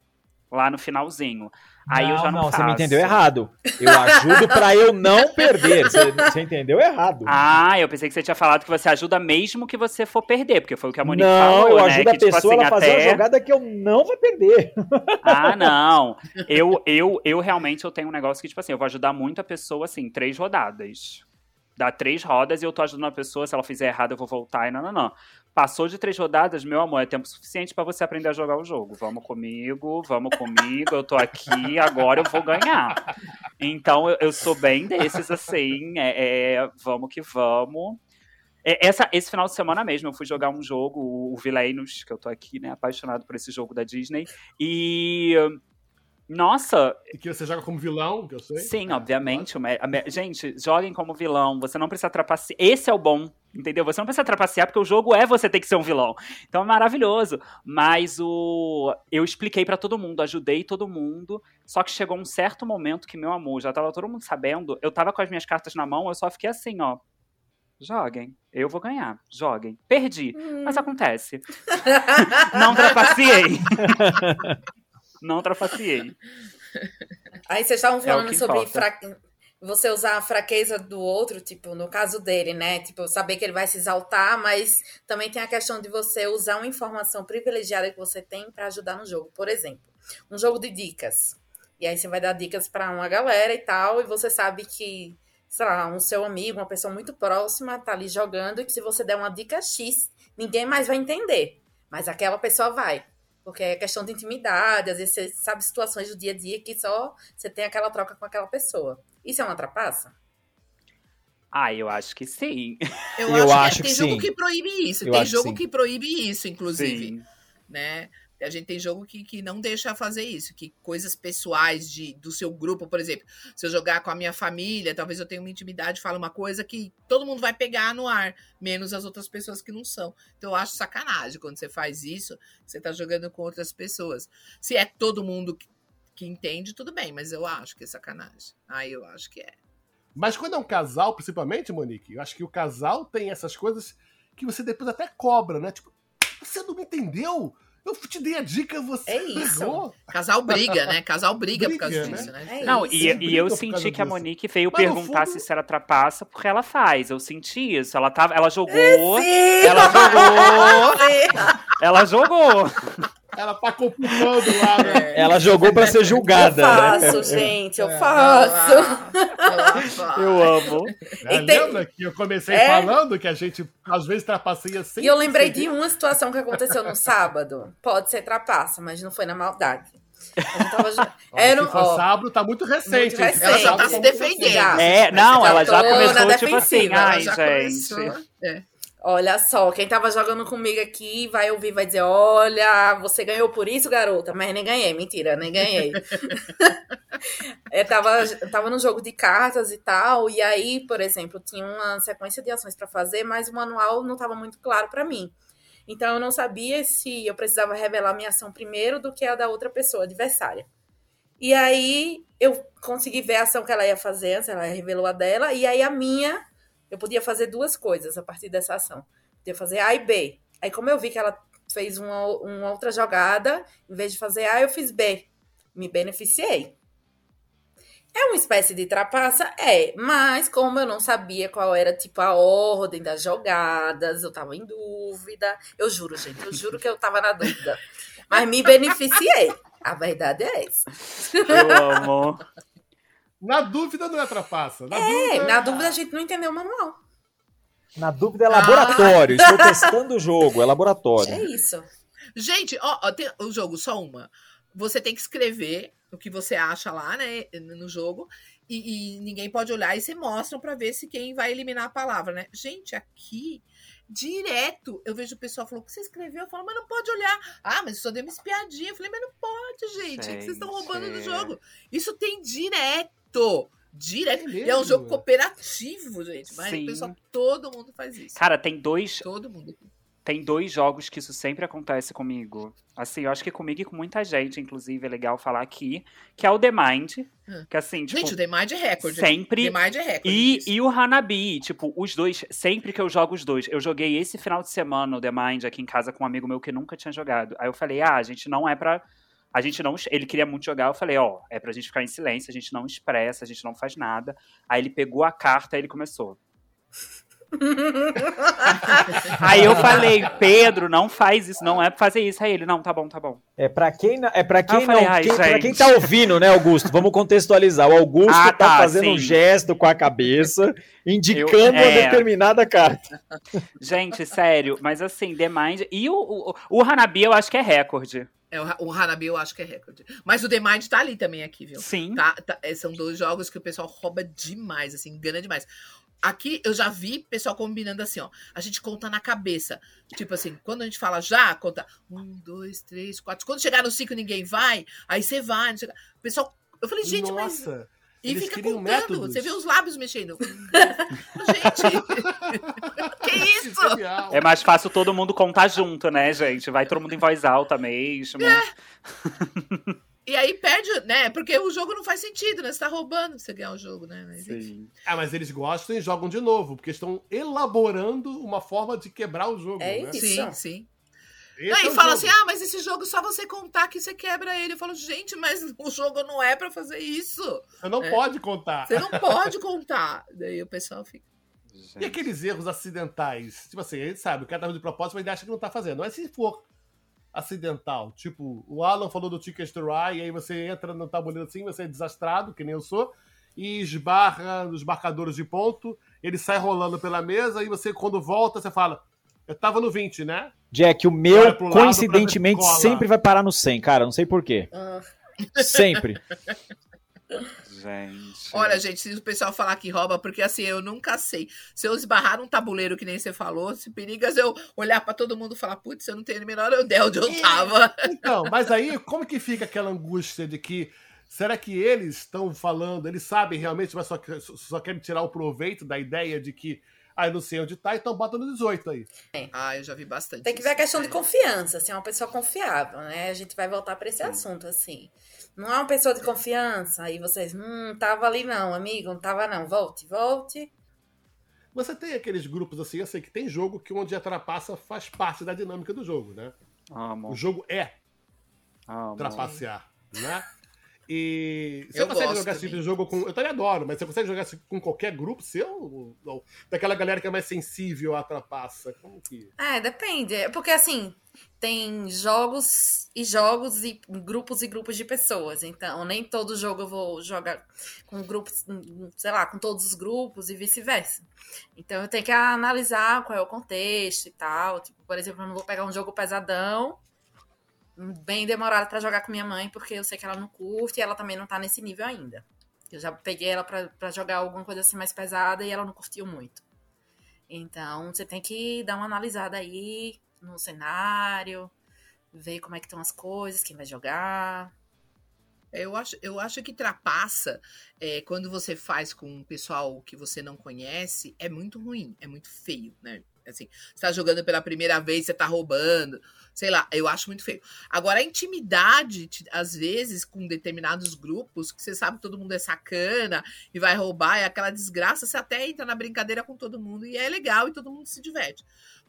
Lá no finalzinho. Aí eu já não, você me faço. entendeu errado. Eu ajudo pra eu não perder. Você, você entendeu errado. Ah, eu pensei que você tinha falado que você ajuda mesmo que você for perder, porque foi o que a Monique não, falou, eu né? ajudo que, a pessoa tipo assim, a fazer até... uma jogada que eu não vou perder. <laughs> Ah, não. Eu, eu, eu realmente eu tenho um negócio que, tipo assim, eu vou ajudar muito a pessoa, assim, três rodadas. Dá três rodas e eu tô ajudando a pessoa, se ela fizer errado, eu vou voltar e não, não, não. Passou de três rodadas, meu amor, é tempo suficiente pra você aprender a jogar o jogo. Vamos comigo, vamos comigo, eu tô aqui, agora eu vou ganhar. Então eu, eu sou bem desses, assim, é, é, vamos que vamos. É, Essa, esse final de semana mesmo, eu fui jogar um jogo, o Villainous, que eu tô aqui, né, apaixonado por esse jogo da Disney. E. Nossa, E que você joga como vilão, que eu sei. sim, É, obviamente. me- Gente, joguem como vilão. Você não precisa trapacear. Esse é o bom, entendeu? Você não precisa trapacear, porque o jogo é você ter que ser um vilão. Então é maravilhoso. Mas o. Eu expliquei pra todo mundo, ajudei todo mundo. Só que chegou um certo momento que, meu amor, já tava todo mundo sabendo. Eu tava com as minhas cartas na mão, eu só fiquei assim, ó. Joguem. Eu vou ganhar. Joguem. Perdi. Mas acontece. <laughs> Não trapaceei. <laughs> não trapaceei. <laughs> Aí vocês estavam É falando que sobre fra- você usar a fraqueza do outro, tipo, no caso dele, né? Tipo, saber que ele vai se exaltar, mas também tem a questão de você usar uma informação privilegiada que você tem pra ajudar no jogo. Por exemplo, um jogo de dicas. E aí você vai dar dicas pra uma galera e tal, e você sabe que, sei lá, um seu amigo, uma pessoa muito próxima tá ali jogando, e que se você der uma dica X, ninguém mais vai entender. Mas aquela pessoa vai. Porque é questão de intimidade, às vezes você sabe situações do dia a dia que só você tem aquela troca com aquela pessoa. Isso é uma trapaça? Ah, eu acho que sim. Eu, Eu acho, acho que, que tem jogo sim. que proíbe isso. Eu tem jogo sim. que proíbe isso, inclusive. Sim. né? A gente tem jogo que, que não deixa fazer isso, que coisas pessoais de, do seu grupo, por exemplo, se eu jogar com a minha família, talvez eu tenha uma intimidade, falo uma coisa que todo mundo vai pegar no ar, menos as outras pessoas que não são. Então eu acho sacanagem quando você faz isso, você tá jogando com outras pessoas. Se é todo mundo que- que entende, tudo bem, mas eu acho que é sacanagem. Aí eu acho que é. Mas quando é um casal, principalmente, Monique, eu acho que o casal tem essas coisas que você depois até cobra, né? Tipo, você não me entendeu? Eu te dei a dica, você É isso. errou. Casal briga, né? Casal briga, por Briga, causa né? disso, né? É Não, isso. e, e eu por senti causa que a. Monique veio Mas perguntar fundo- se isso era trapaça, porque ela faz. Eu senti isso. Ela, tava, ela jogou. Sim. Ela jogou. <laughs> Sim. Ela jogou. Ela tá complicando lá, né? É. Ela jogou pra ser Eu julgada. né? faço, gente, eu É. faço. Eu amo. É, tem- Lembra que eu comecei É. falando que a gente às vezes trapaceia sem E eu lembrei de uma situação que aconteceu no sábado. Pode ser trapaça, mas não foi na maldade. A gente tava Era um- ó, sábado, tá muito recente. muito recente. Ela já tá se muito defendendo. Já. É, não, Já ela já começou tipo assim, defensiva, ai, Ela já gente. começou. É. Olha só, quem tava jogando comigo aqui vai ouvir, vai dizer: Olha, você ganhou por isso, garota. Mas nem ganhei, mentira, nem ganhei. eu <laughs> tava, eu tava num jogo de cartas e tal, e aí, por exemplo, tinha uma sequência de ações pra fazer, mas o manual não tava muito claro pra mim. Então eu não sabia se eu precisava revelar minha ação primeiro do que a da outra pessoa, adversária. E aí eu consegui ver a ação que ela ia fazer, ela revelou a dela, e aí a minha eu podia fazer duas coisas a partir dessa ação. Podia fazer A e B. Aí, como eu vi que ela fez uma, uma outra jogada, em vez de fazer A, eu fiz B. Me beneficiei. É uma espécie de trapaça? É, mas como eu não sabia qual era, tipo, a ordem das jogadas, eu tava em dúvida. Eu juro, gente, eu juro que eu tava na dúvida. Mas me beneficiei. A verdade é essa. Eu amo. Na dúvida não é trapaça. Na É, dúvida, na dúvida a gente não entendeu o manual. Na dúvida é laboratório. Estou testando o jogo, é laboratório. É isso. Gente, ó, ó, tem o jogo, só uma. Você tem que escrever o que você acha lá, né, no jogo, e, e ninguém pode olhar e você mostra pra ver se quem vai eliminar a palavra, né? Gente, aqui, direto, eu vejo o pessoal falando, o que você escreveu? Eu falo, mas não pode olhar. Ah, mas só deu uma espiadinha. Eu falei, mas não pode, gente. é que vocês estão roubando do Gente. jogo. Isso tem direto. Direto. É e é um jogo cooperativo, gente. Mas Sim. o pessoal, todo mundo faz isso. Cara, tem dois, Todo mundo. tem dois jogos que isso sempre acontece comigo. Assim, eu acho que comigo e com muita gente, inclusive, é legal falar aqui, que é o The Mind. Hum. Que assim, tipo, Gente, o The Mind é recorde. sempre. The Mind é recorde. E, e o Hanabi, tipo, os dois, sempre que eu jogo os dois, eu joguei esse final de semana o The Mind aqui em casa com um amigo meu que nunca tinha jogado. Aí eu falei, ah, a gente não é pra. A gente não. Ele queria muito jogar, eu falei, ó, é pra gente ficar em silêncio, a gente não expressa, a gente não faz nada. Aí ele pegou a carta e ele começou. <laughs> Aí eu falei, Pedro, não faz isso, não é pra fazer isso. Aí ele, não, tá bom, tá bom. É pra quem, não- é pra quem falei, ai, quem, pra quem tá ouvindo, né, Augusto? Vamos contextualizar. O Augusto Ah, tá, tá, fazendo um sim. gesto com a cabeça, indicando Eu- uma é. determinada carta. <laughs> Gente, sério, mas assim, The Mind. E o, o, o Hanabi eu acho que é recorde. É, o, o Hanabi eu acho que é recorde. Mas o The Mind tá ali também aqui, viu? Sim. Tá, tá- é, são dois jogos que o pessoal rouba demais, assim, engana demais. Aqui eu já vi pessoal combinando assim, ó. A gente conta na cabeça. Tipo assim, quando a gente fala já, conta um, dois, três, quatro. Quando chegar no cinco ninguém vai, aí você vai. não sei o pessoal. Eu falei, gente, mas. Nossa, E eles fica contando. métodos. Você vê os lábios mexendo. <laughs> gente! <laughs> que isso? É mais fácil todo mundo contar junto, né, gente? Vai todo mundo em voz alta mesmo. <laughs> E aí perde, né? Porque o jogo não faz sentido, né? Você tá roubando pra você ganhar o jogo, né? Mas. Sim. Ah, mas eles gostam e jogam de novo, porque estão elaborando uma forma de quebrar o jogo. É né? isso. Sim, sim. Esse Não, é e o fala jogo. assim: ah, mas esse jogo só você contar que você quebra ele. Eu falo, gente, mas <laughs> o jogo não é pra fazer isso. Você não É. pode contar. Você não pode contar. Daí o pessoal fica. E aqueles erros acidentais? Tipo assim, a gente sabe, o cara tá de propósito, mas ele acha que não tá fazendo. Mas se for acidental, tipo, o Alan falou do Ticket to Rye, e aí você entra no tabuleiro assim, você é desastrado, que nem eu sou, e esbarra nos marcadores de ponto, ele sai rolando pela mesa, e você, quando volta, você fala, eu tava no 20, né? Jack, o meu, coincidentemente, sempre vai parar no 100, cara. Não sei porquê. Ah, Sempre. <laughs> Gente. Olha, gente, se o pessoal falar que rouba, porque assim, eu nunca sei. Se eu esbarrar num tabuleiro, que nem você falou, se perigas eu olhar pra todo mundo e falar, putz, eu não tenho a menor ideia onde eu tava. <laughs> Então, mas aí, como que fica aquela angústia de que será que eles estão falando, eles sabem realmente, mas só, só querem tirar o proveito da ideia de que Aí não sei onde tá, então bota no 18 aí. Ah, eu já vi bastante. Tem que ver a questão de É. confiança, se é uma pessoa confiável, né? A gente vai voltar para esse assunto, assim. Não é uma pessoa de confiança, aí vocês, hum, tava ali não, amigo, não tava não, volte, volte. Você tem aqueles grupos assim, eu sei que tem jogo que onde a trapaça faz parte da dinâmica do jogo, né? Amo, O jogo é amo. trapacear, né? E você Eu consegue jogar esse tipo de jogo com. Eu também adoro, mas você consegue jogar com qualquer grupo seu? Não. Daquela galera que é mais sensível à trapaça. Como que. É, depende. É Porque assim, tem jogos e jogos e grupos e grupos de pessoas. Então, nem todo jogo eu vou jogar com grupos, sei lá, com todos os grupos e vice-versa. Então eu tenho que analisar qual é o contexto e tal. Tipo, por exemplo, eu não vou pegar um jogo pesadão, bem demorado pra jogar com minha mãe, porque eu sei que ela não curte e ela também não tá nesse nível ainda. Eu já peguei ela pra jogar alguma coisa assim mais pesada e ela não curtiu muito. Então, você tem que dar uma analisada aí no cenário, ver como é que estão as coisas, quem vai jogar. Eu acho, eu acho que trapaça, é, quando você faz com um pessoal que você não conhece, é muito ruim, é muito feio, né? Assim, você tá jogando pela primeira vez, você tá roubando, sei lá, eu acho muito feio. Agora, a intimidade, às vezes, com determinados grupos, que você sabe que todo mundo é sacana e vai roubar, é aquela desgraça, você até entra na brincadeira com todo mundo e é legal e todo mundo se diverte.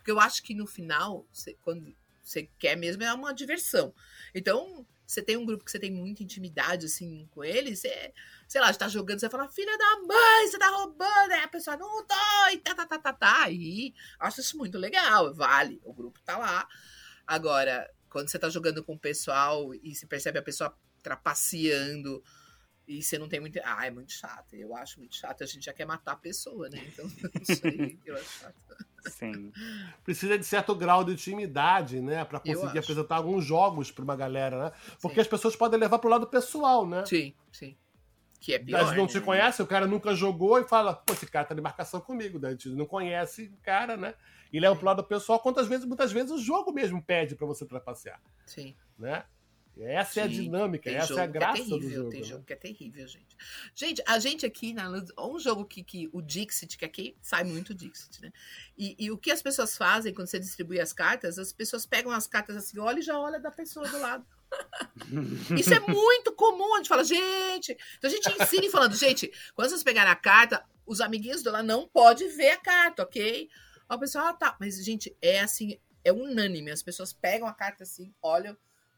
Porque eu acho que no final, você- quando você quer mesmo, é uma diversão. Então, você tem um grupo que você tem muita intimidade, assim, com ele, você, sei lá, você tá jogando, você fala, filha da mãe, você tá roubando, aí a pessoa, não tô, e tá, tá, tá, tá, tá, e acho isso muito legal, vale, o grupo tá lá. Agora, quando você tá jogando com o pessoal e se percebe a pessoa trapaceando e você não tem muito. Ah, é muito chato. Eu acho muito chato. A gente já quer matar a pessoa, né? Então, <laughs> não sei. Eu acho chato. Sim. Precisa de certo grau de intimidade, né? Pra conseguir apresentar alguns jogos pra uma galera, né? Porque Sim. as pessoas podem levar pro lado pessoal, né? Sim, sim. Que é pior. gente não né? te conhece, o cara nunca jogou e fala, pô, esse cara tá de marcação comigo. Gente não conhece o cara, né? E leva pro lado pessoal, quantas vezes, muitas vezes o jogo mesmo pede pra você trapacear, Sim. né? Essa é a Sim, dinâmica, essa é a que graça terrível, do jogo. Tem né? jogo que é terrível, gente. Gente, a gente aqui, na, Luz- um jogo que, que o Dixit, que aqui sai muito Dixit, né? E, e o que as pessoas fazem quando você distribui as cartas, as pessoas pegam as cartas assim, olha e já olha da pessoa do lado. <laughs> Isso é muito comum, a gente fala, gente. Então a gente ensina falando, gente, quando vocês pegarem a carta, os amiguinhos dela não podem ver a carta, ok? Aí o pessoal, ah, tá. Mas, gente, é assim, é unânime. As pessoas pegam a carta assim, olham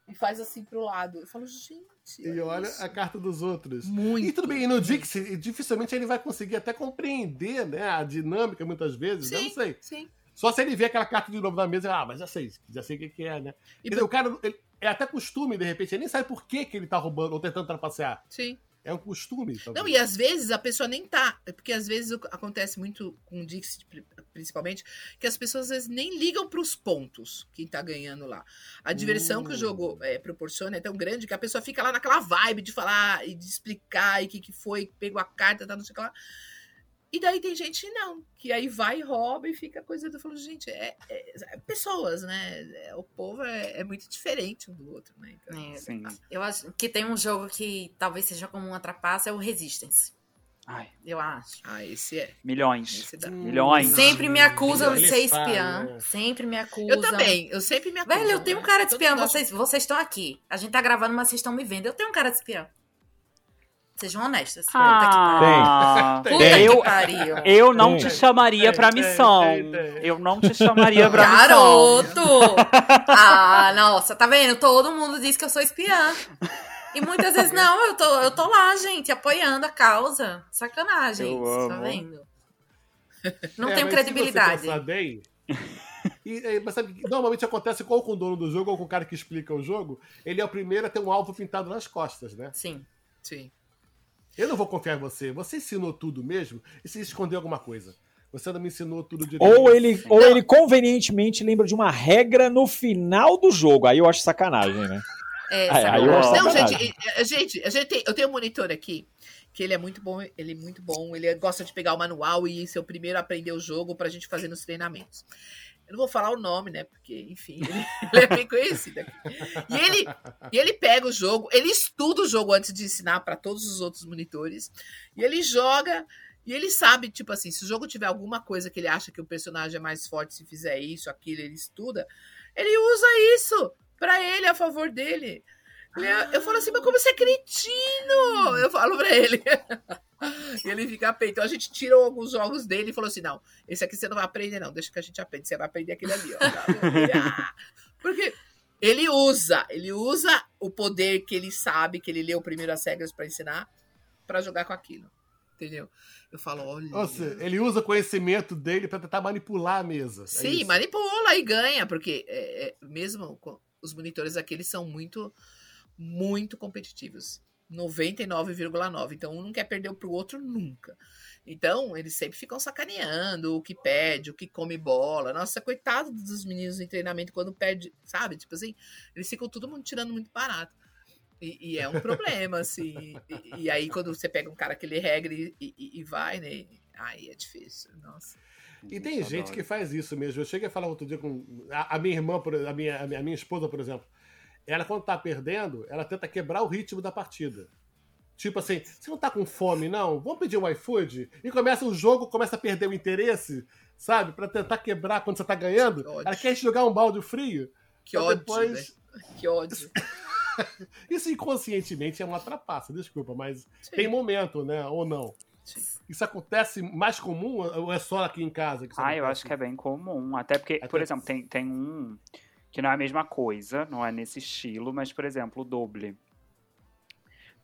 e faz assim pro lado. Eu falo, gente. E olha isso. a carta dos outros. Muito. E tudo bem, e no Dixie, dificilmente ele vai conseguir até compreender né, a dinâmica muitas vezes. eu não Sim. sei. Sim. Só se ele vê aquela carta de novo na mesa, ah, mas já sei, já sei o que, que é, né? E Quer dizer, o cara, ele- é até costume, de repente, ele nem sabe por que, que ele tá roubando ou tentando trapacear. Sim. É um costume. talvez. Não, e às vezes a pessoa nem tá. É Porque às vezes acontece muito com o Dixit, pri- principalmente, que as pessoas às vezes nem ligam pros pontos quem tá ganhando lá. A diversão que o Hum. jogo é, proporciona é tão grande que a pessoa fica lá naquela vibe de falar e de explicar e o que, que foi, pegou a carta, tá, não sei o que lá. E daí tem gente que não, que aí vai e rouba e fica coisa do. Eu falo, gente, é, é- é pessoas, né? É, o povo é, é muito diferente um do outro, né? Então, É, Sim. eu acho que tem um jogo que talvez seja como uma trapaça, é o Resistance. Ai, Eu acho. ah, esse é. milhões. Esse dá. Milhões. Sempre me acusam de ser espiã. Sempre me acusam. Eu também, eu sempre me acuso. Velho, eu tenho um né? cara de espiã. Vocês, vocês estão aqui. A gente tá gravando, mas vocês estão me vendo. Eu tenho um cara de espiã. Sejam honestas. Ah, Puta que pariu. Puta eu, que pariu. eu não Tem. te chamaria pra Tem, missão. tem. Eu não te chamaria pra missão. Garoto! Ah, nossa, tá vendo? Todo mundo diz que eu sou espiã. E muitas vezes não, eu tô, eu tô lá, gente, apoiando a causa. Sacanagem, tá vendo? Não É, tenho mas credibilidade. Se você bem, e, é, mas sabe, que normalmente acontece ou com o dono do jogo ou com o cara que explica o jogo, ele é o primeiro a ter um alvo pintado nas costas, né? Sim. Sim. Eu não vou confiar em você. Você ensinou tudo mesmo? E se escondeu alguma coisa? Você não me ensinou tudo direito. Ou ele, ou ele convenientemente lembra de uma regra no final do jogo. Aí eu acho sacanagem, né? É, Aí- aí eu sacanagem. acho Não, sacanagem. gente, gente, a gente tem, eu tenho um monitor aqui, que ele é muito bom, ele é muito bom, ele gosta de pegar o manual e ser o primeiro a aprender o jogo pra gente fazer nos treinamentos. Eu não vou falar o nome, né? Porque, enfim, <laughs> ele, ele é bem conhecido aqui. E ele, e ele pega o jogo, ele estuda o jogo antes de ensinar pra todos os outros monitores, e ele joga E ele sabe, tipo assim, se o jogo tiver alguma coisa que ele acha que o personagem é mais forte se fizer isso, aquilo, ele estuda, ele usa isso pra ele, a favor dele. Ele é- eu falo assim, mas como você é cretino? Eu falo pra ele. <laughs> E ele fica peito. Então a gente tirou alguns jogos dele e falou assim: não, esse aqui você não vai aprender, não. Deixa que a gente aprende. Você vai aprender aquele ali, ó. Tá? <laughs> "Ah." Porque ele usa, ele usa o poder que ele sabe, que ele leu primeiro as regras pra ensinar, pra jogar com aquilo. Entendeu? Eu falo, olha. Ou seja, ele usa o conhecimento dele pra tentar manipular a mesa. é Sim, isso. manipula e ganha, porque é, é, mesmo com- os monitores aqui, eles são muito, muito competitivos. 99,9. Então, um não quer perder pro outro nunca. Então, eles sempre ficam sacaneando o que perde, o que come bola. Nossa, coitado dos meninos em treinamento quando perde, sabe? Tipo assim, eles ficam todo mundo tirando muito barato. E, e é um <laughs> problema, assim. E, e aí, quando você pega um cara que lê regra e, e- e vai, né? Aí é difícil. Nossa. E tem gente que faz isso mesmo. Eu cheguei a falar outro dia com a, a minha irmã, a minha, a minha esposa, por exemplo. Ela, quando tá perdendo, ela tenta quebrar o ritmo da partida. Tipo assim, você não tá com fome, não? Vamos pedir um iFood? E começa o jogo, começa a perder o interesse, sabe? Pra tentar quebrar quando você tá ganhando. Que. Ela quer jogar um balde frio. Que ódio, depois- né? Que ódio. <laughs> Isso inconscientemente é uma trapaça, desculpa, mas Sim. tem momento, né? Ou não. Sim. Isso acontece mais comum ou é só aqui em casa? Ah, eu acho que é bem comum. Até porque, Até- por exemplo, tem, tem um que não é a mesma coisa, não é nesse estilo, mas, por exemplo, o doble.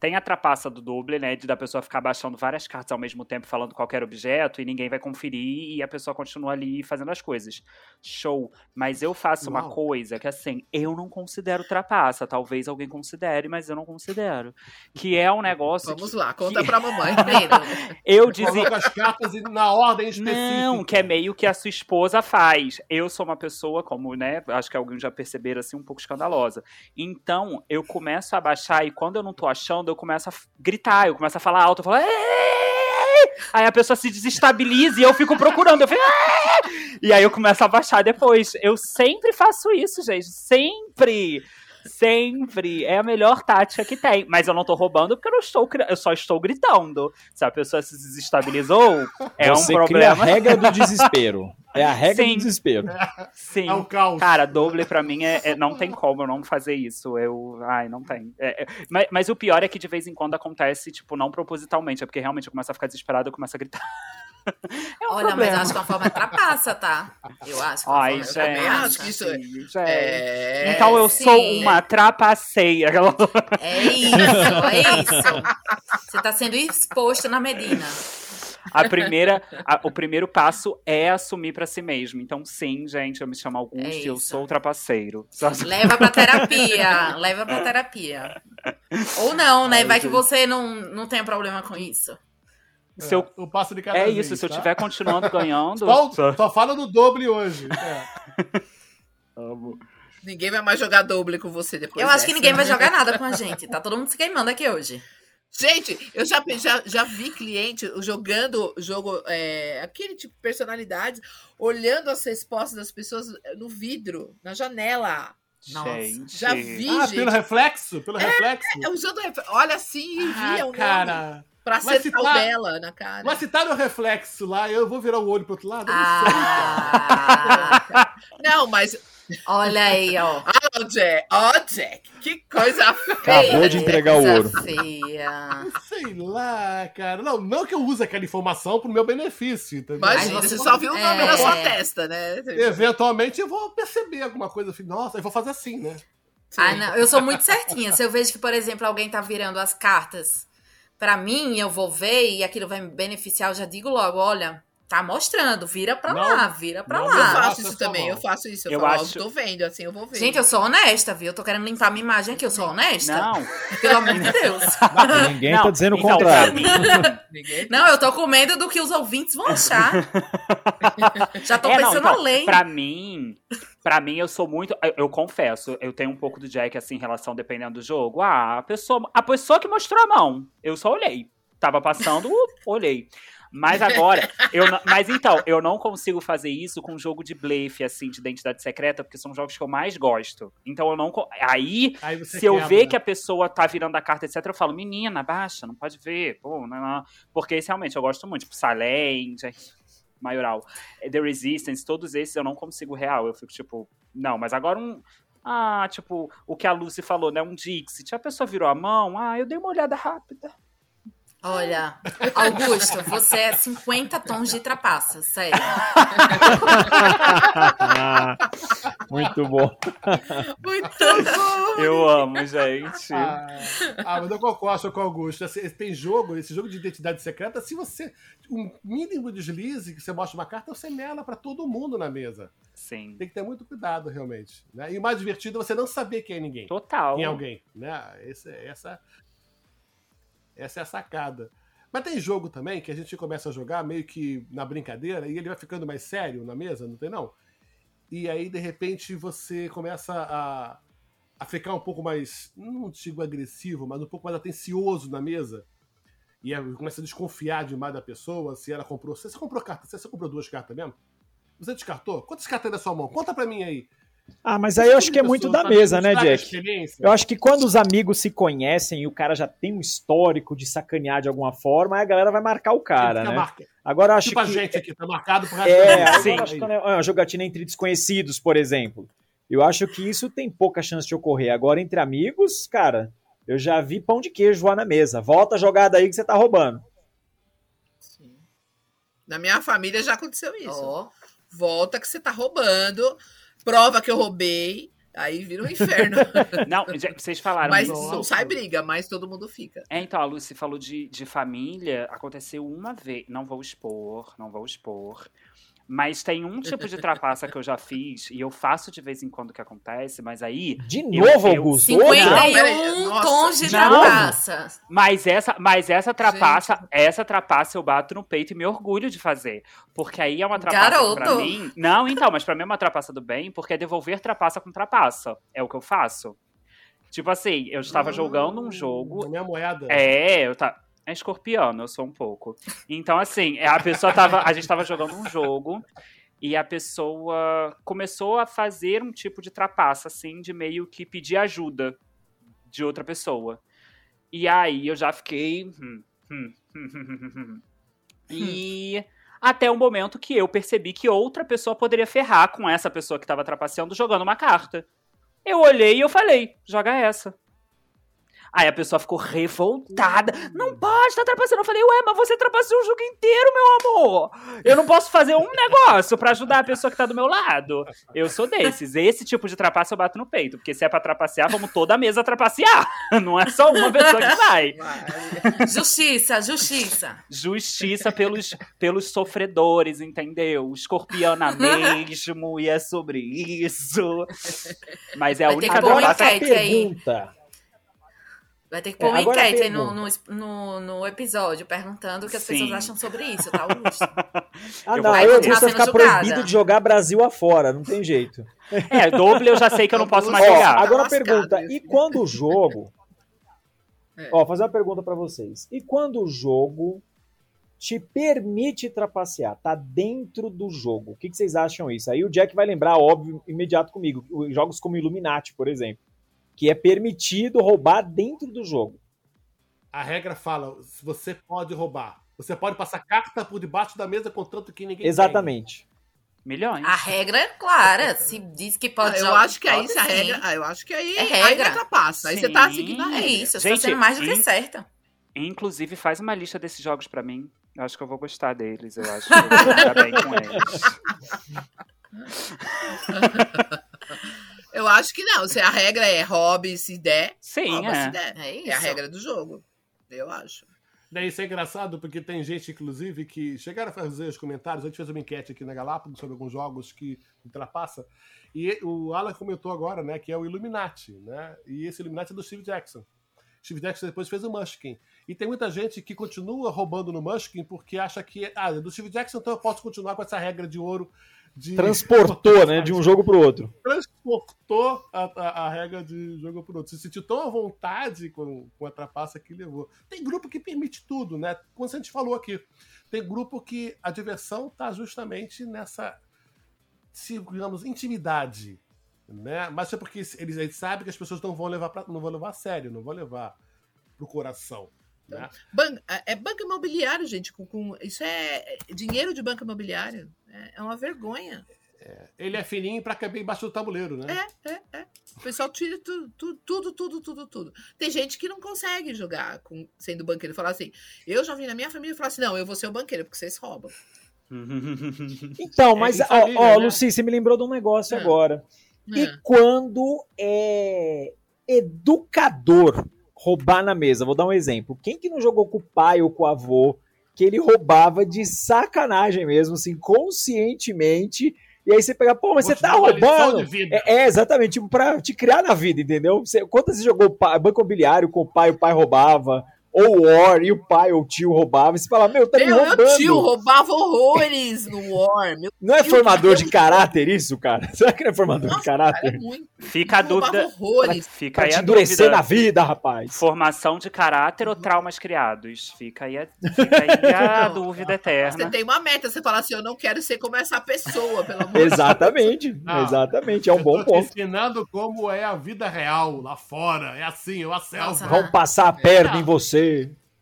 Tem a trapaça do doble, né? De da pessoa ficar baixando várias cartas ao mesmo tempo, falando qualquer objeto, e ninguém vai conferir, e a pessoa continua ali fazendo as coisas. Show. Mas eu faço uma Uau. coisa que, assim, eu não considero trapaça. Talvez alguém considere, mas eu não considero. Que é um negócio. Vamos que- lá, conta que- <laughs> pra mamãe. Pedro. Eu dizia. Coloca as cartas na ordem específica. Não, que é meio que a sua esposa faz. Eu sou uma pessoa, como, né, acho que alguns já perceberam, assim, um pouco escandalosa. Então, eu começo a baixar e quando eu não tô achando, eu começo a gritar, eu começo a falar alto, eu falo... Aí a pessoa se desestabiliza e eu fico procurando, eu fico... E aí eu começo a baixar depois. Eu sempre faço isso, gente, sempre. Sempre. É a melhor tática que tem. Mas eu não tô roubando porque eu não estou, eu só estou gritando. Se a pessoa se desestabilizou, é um Você cria a problema. regra do <laughs> desespero. É a regra Sim. do desespero. <laughs> Sim. É o caos. Cara, doble pra mim é, é- não tem como eu não fazer isso. Eu, ai, não tem. É, é, mas, mas o pior é que de vez em quando acontece, tipo, não propositalmente, é porque realmente eu começo a ficar desesperado, eu começo a gritar. <laughs> É um Olha, problema. mas acho que é uma forma trapaça, tá? Eu acho que é Ai, forma gente. também trapaça. acho que isso sim, gente. É. Então eu sim. sou uma trapaceia. É isso, é isso. Você tá sendo exposto na Medina. A primeira, a- o primeiro passo é assumir pra si mesmo. Então, sim, gente, eu me chamo Augusto É e eu sou trapaceiro. Só- <laughs> Leva pra terapia. Leva pra terapia. Ou não, né? Ai, Vai que você não, não tenha problema com isso. Se eu- o passo de cada é vez, isso, se eu tá? estiver continuando ganhando. Só, <laughs> só- só fala do doble hoje. É. <laughs> Amo. Ninguém vai mais jogar doble com você depois. Eu acho que dessa. ninguém vai jogar nada com a gente. Tá todo mundo se queimando aqui hoje. Gente, eu já, já, já vi cliente jogando jogo, é, aquele tipo de personalidades, olhando as respostas das pessoas no vidro, na janela. Nossa. Gente. Já vi, Ah, gente. pelo reflexo? Pelo reflexo? É, usando, olha assim e Ah, via o nome cara. pra Mas se acertar o tá- dela na cara. Mas se tá no reflexo lá, eu vou virar o olho pro outro lado? Eu não Ah, <laughs> Não, mas. olha aí, ó. Ó, Jack, ó, Jack, que coisa feia. Acabou de entregar o ouro. feia. sei. Sei lá, cara. Não, não que eu use aquela informação pro meu benefício, entendeu? Aí você você- só viu o nome é. na sua testa, né? Eventualmente eu vou perceber alguma coisa assim. Nossa, eu vou fazer assim, né? Sim. Ah, não, eu sou muito certinha. Se eu vejo que, por exemplo, alguém tá virando as cartas pra mim, eu vou ver e aquilo vai me beneficiar, eu já digo logo, olha, tá mostrando, vira pra Não, lá, vira pra não, Eu lá. faço faço isso também, eu faço isso. Eu, Eu falo, acho- tô vendo, assim, eu vou ver. Gente, eu sou honesta, viu? Eu tô querendo limpar minha imagem aqui, eu sou honesta. Não, <laughs> Pelo amor de Deus. Ninguém Não, tá dizendo o então, contrário. <laughs> Ninguém- Não, eu tô com medo do que os ouvintes vão achar. <laughs> Já tô É, não, pensando então, além. Pra mim, pra mim, eu sou muito. Eu, eu confesso, eu tenho um pouco do Jack, assim, em relação dependendo do jogo. Ah, a pessoa, a pessoa que mostrou a mão. Eu só olhei. Tava passando, olhei. Mas agora, eu não- mas então, eu não consigo fazer isso com jogo de blefe, assim, de identidade secreta, porque são jogos que eu mais gosto. Então eu não. Aí, Aí se eu ver né? que a pessoa tá virando a carta, etc., eu falo, menina, baixa, não pode ver. Pô, não, não. Porque esse realmente eu gosto muito. Tipo, Silent, Maioral, eh, The Resistance, todos esses eu não consigo real. Eu fico tipo, não, mas agora um. Ah, tipo, o que a Lucy falou, né? Um Dixit. A pessoa virou a mão. Ah, eu dei uma olhada rápida. Olha, Augusto, você é 50 tons de trapaça, sério. <laughs> Muito bom. Muito bom. Eu amo, gente. Ah, ah, mas eu concordo com o Augusto. Assim, tem jogo, esse jogo de identidade secreta, se você. Um mínimo deslize que você mostra uma carta, você mela pra todo mundo na mesa. Sim. Tem que ter muito cuidado, realmente. Né? E o mais divertido é você não saber quem é ninguém. Total. Quem é alguém. Né? Esse, essa, essa é a sacada. Mas tem jogo também que a gente começa a jogar meio que na brincadeira e ele vai ficando mais sério na mesa, não tem não? E aí, de repente, você começa a, a ficar um pouco mais, não digo agressivo, mas um pouco mais atencioso na mesa. E começa a desconfiar demais da pessoa, se ela comprou. Você, comprou carta? Você comprou duas cartas mesmo? Você descartou? Quantas cartas tem na sua mão? Conta pra mim aí. Ah, mas aí eu acho que é muito da mesa, né, Jack? Eu acho que quando os amigos se conhecem e o cara já tem um histórico de sacanear de alguma forma, aí a galera vai marcar o cara, né? Agora eu acho Tipo a que. gente aqui, tá marcado por É, Sim. acho que é uma jogatina entre desconhecidos, por exemplo. Eu acho que isso tem pouca chance de ocorrer. Agora, entre amigos, cara, eu já vi pão de queijo voar na mesa. Volta a jogada aí que você tá roubando. Sim. Na minha família já aconteceu isso. Ó, Volta que você tá roubando, prova que eu roubei, aí vira um inferno. <laughs> Não, já- vocês falaram. mas não sai briga, mas todo mundo fica. É, então, a Lucy falou de, de família, aconteceu uma vez, não vou expor, não vou expor, mas tem um tipo de trapaça que eu já <laughs> fiz, e eu faço de vez em quando que acontece, mas aí, De novo, eu- Augusto? 51 Outra? Não, peraí, nossa, tons de trapaça. mas essa, mas essa trapaça, essa trapaça eu bato no peito e me orgulho de fazer, porque aí é uma trapaça que pra Garoto. mim, não, então, mas pra mim é uma trapaça do bem, porque é devolver trapaça com trapaça, é o que eu faço. Tipo assim, eu estava jogando um jogo, minha moeda. É, eu tá. É escorpiano, eu sou um pouco. Então, assim, a pessoa tava. A gente tava jogando um jogo e a pessoa começou a fazer um tipo de trapaça, assim, de meio que pedir ajuda de outra pessoa. E aí eu já fiquei. hum, hum, hum. E. Até o momento que eu percebi que outra pessoa poderia ferrar com essa pessoa que tava trapaceando jogando uma carta. Eu olhei e eu falei, joga essa. Aí a pessoa ficou revoltada. Não pode, tá trapaceando. Eu falei, ué, mas você trapaceou o jogo inteiro, meu amor. Eu não posso fazer um negócio pra ajudar a pessoa que tá do meu lado. Eu sou desses. Esse tipo de trapaça eu bato no peito. Porque se é pra trapacear, vamos toda a mesa trapacear. <laughs> Não é só uma pessoa que vai. Justiça, justiça. Justiça pelos, pelos sofredores, entendeu? Escorpiana mesmo, e é sobre isso. Mas é a Vai única trapaça enquete aí. Vai ter que pôr É, uma enquete aí no, no, no, no episódio, perguntando o que as Sim. pessoas acham sobre isso, tá, Augusto? <laughs> Ah, Eu não, aí o Augusto vai Tá ficar julgada. proibido de jogar Brasil afora, não tem jeito. É, doble eu já sei que eu não posso mais Ó, jogar. agora a lascado pergunta, e quando o jogo... <laughs> É. Ó, fazer uma pergunta pra vocês. E quando o jogo te permite trapacear, tá dentro do jogo, o que, que vocês acham isso? Aí o Jack vai lembrar, óbvio, imediato comigo, os jogos como Illuminati, por exemplo, que é permitido roubar dentro do jogo. A regra fala: se você pode roubar. Você pode passar carta por debaixo da mesa contanto que ninguém Exatamente. Milhões. A regra é clara. Se diz que pode Ah, eu jogar, acho que aí pode se a sim. regra. Ah, eu acho que aí, É aí regra. ultrapassa. Aí você tá Sim. seguindo a É regra. isso, você Gente, tá sendo mais do que certa. Inclusive, faz uma lista desses jogos pra mim. Eu acho que eu vou gostar deles. Eu acho que eu vou jogar bem com eles. <laughs> Eu acho que não. Se a regra é hobby, se der, Sim, rouba se é. der. É isso. É a regra do jogo. Eu acho. Daí isso é engraçado porque tem gente, inclusive, que chegaram a fazer os comentários. A gente fez uma enquete aqui na Galápagos sobre alguns jogos que ultrapassa. E o Alan comentou agora, né, que é o Illuminati, né? E esse Illuminati é do Steve Jackson. Steve Jackson depois fez o Munchkin. E tem muita gente que continua roubando no Munchkin porque acha que, ah, é do Steve Jackson, então eu posso continuar com essa regra de ouro. De... Transportou, né, de um jogo pro outro. transportou a, a, a regra de jogo por outro. Se sentiu tão à vontade com, com a trapaça que levou. Tem grupo que permite tudo, né? Como a gente falou aqui. tem grupo que a diversão tá justamente nessa, digamos, intimidade. Né? Mas é porque eles, eles sabem que as pessoas não vão levar pra, não vão levar a sério, não vão levar pro coração. Né? Ban é banco imobiliário, gente. Com, com, isso é dinheiro de banco imobiliário. É, é uma vergonha. É, ele é fininho para caber embaixo do tabuleiro, né? É, é, é. O pessoal tira tudo, tudo, tudo, tudo, tudo, tudo. Tem gente que não consegue jogar com, sendo banqueiro. Falar assim, eu já vi na minha família falar assim, não, eu vou ser o banqueiro, porque vocês roubam. <laughs> Então, mas, é ó, família, ó né? Luci, você me lembrou de um negócio é. agora. E é. quando é educador roubar na mesa, vou dar um exemplo. Quem que não jogou com o pai ou com o avô que ele roubava de sacanagem mesmo, assim, conscientemente, e aí você pega, pô, mas você tá roubando. É, é, exatamente, tipo, pra te criar na vida, entendeu? Você, quantas você jogou banco imobiliário com o pai, o pai roubava, ou War e o pai ou o tio roubava. Você fala, meu, tá me roubando. Meu tio roubava horrores no War. Meu não é formador de caráter isso, cara? <laughs> Será que não é formador Nossa, de caráter? Cara, é muito. Fica a dúvida. Horrores. Fica pra aí te endurecer na vida, rapaz. Formação de caráter ou traumas criados? Fica aí a, <laughs> fica aí a dúvida eterna. Você tem uma meta, você fala assim, eu não quero ser como essa pessoa, pelo amor Exatamente, de Deus. exatamente. <laughs> É um bom ponto. ensinando como é a vida real lá fora. É assim, eu a selva. Vão passar a perna é. em você.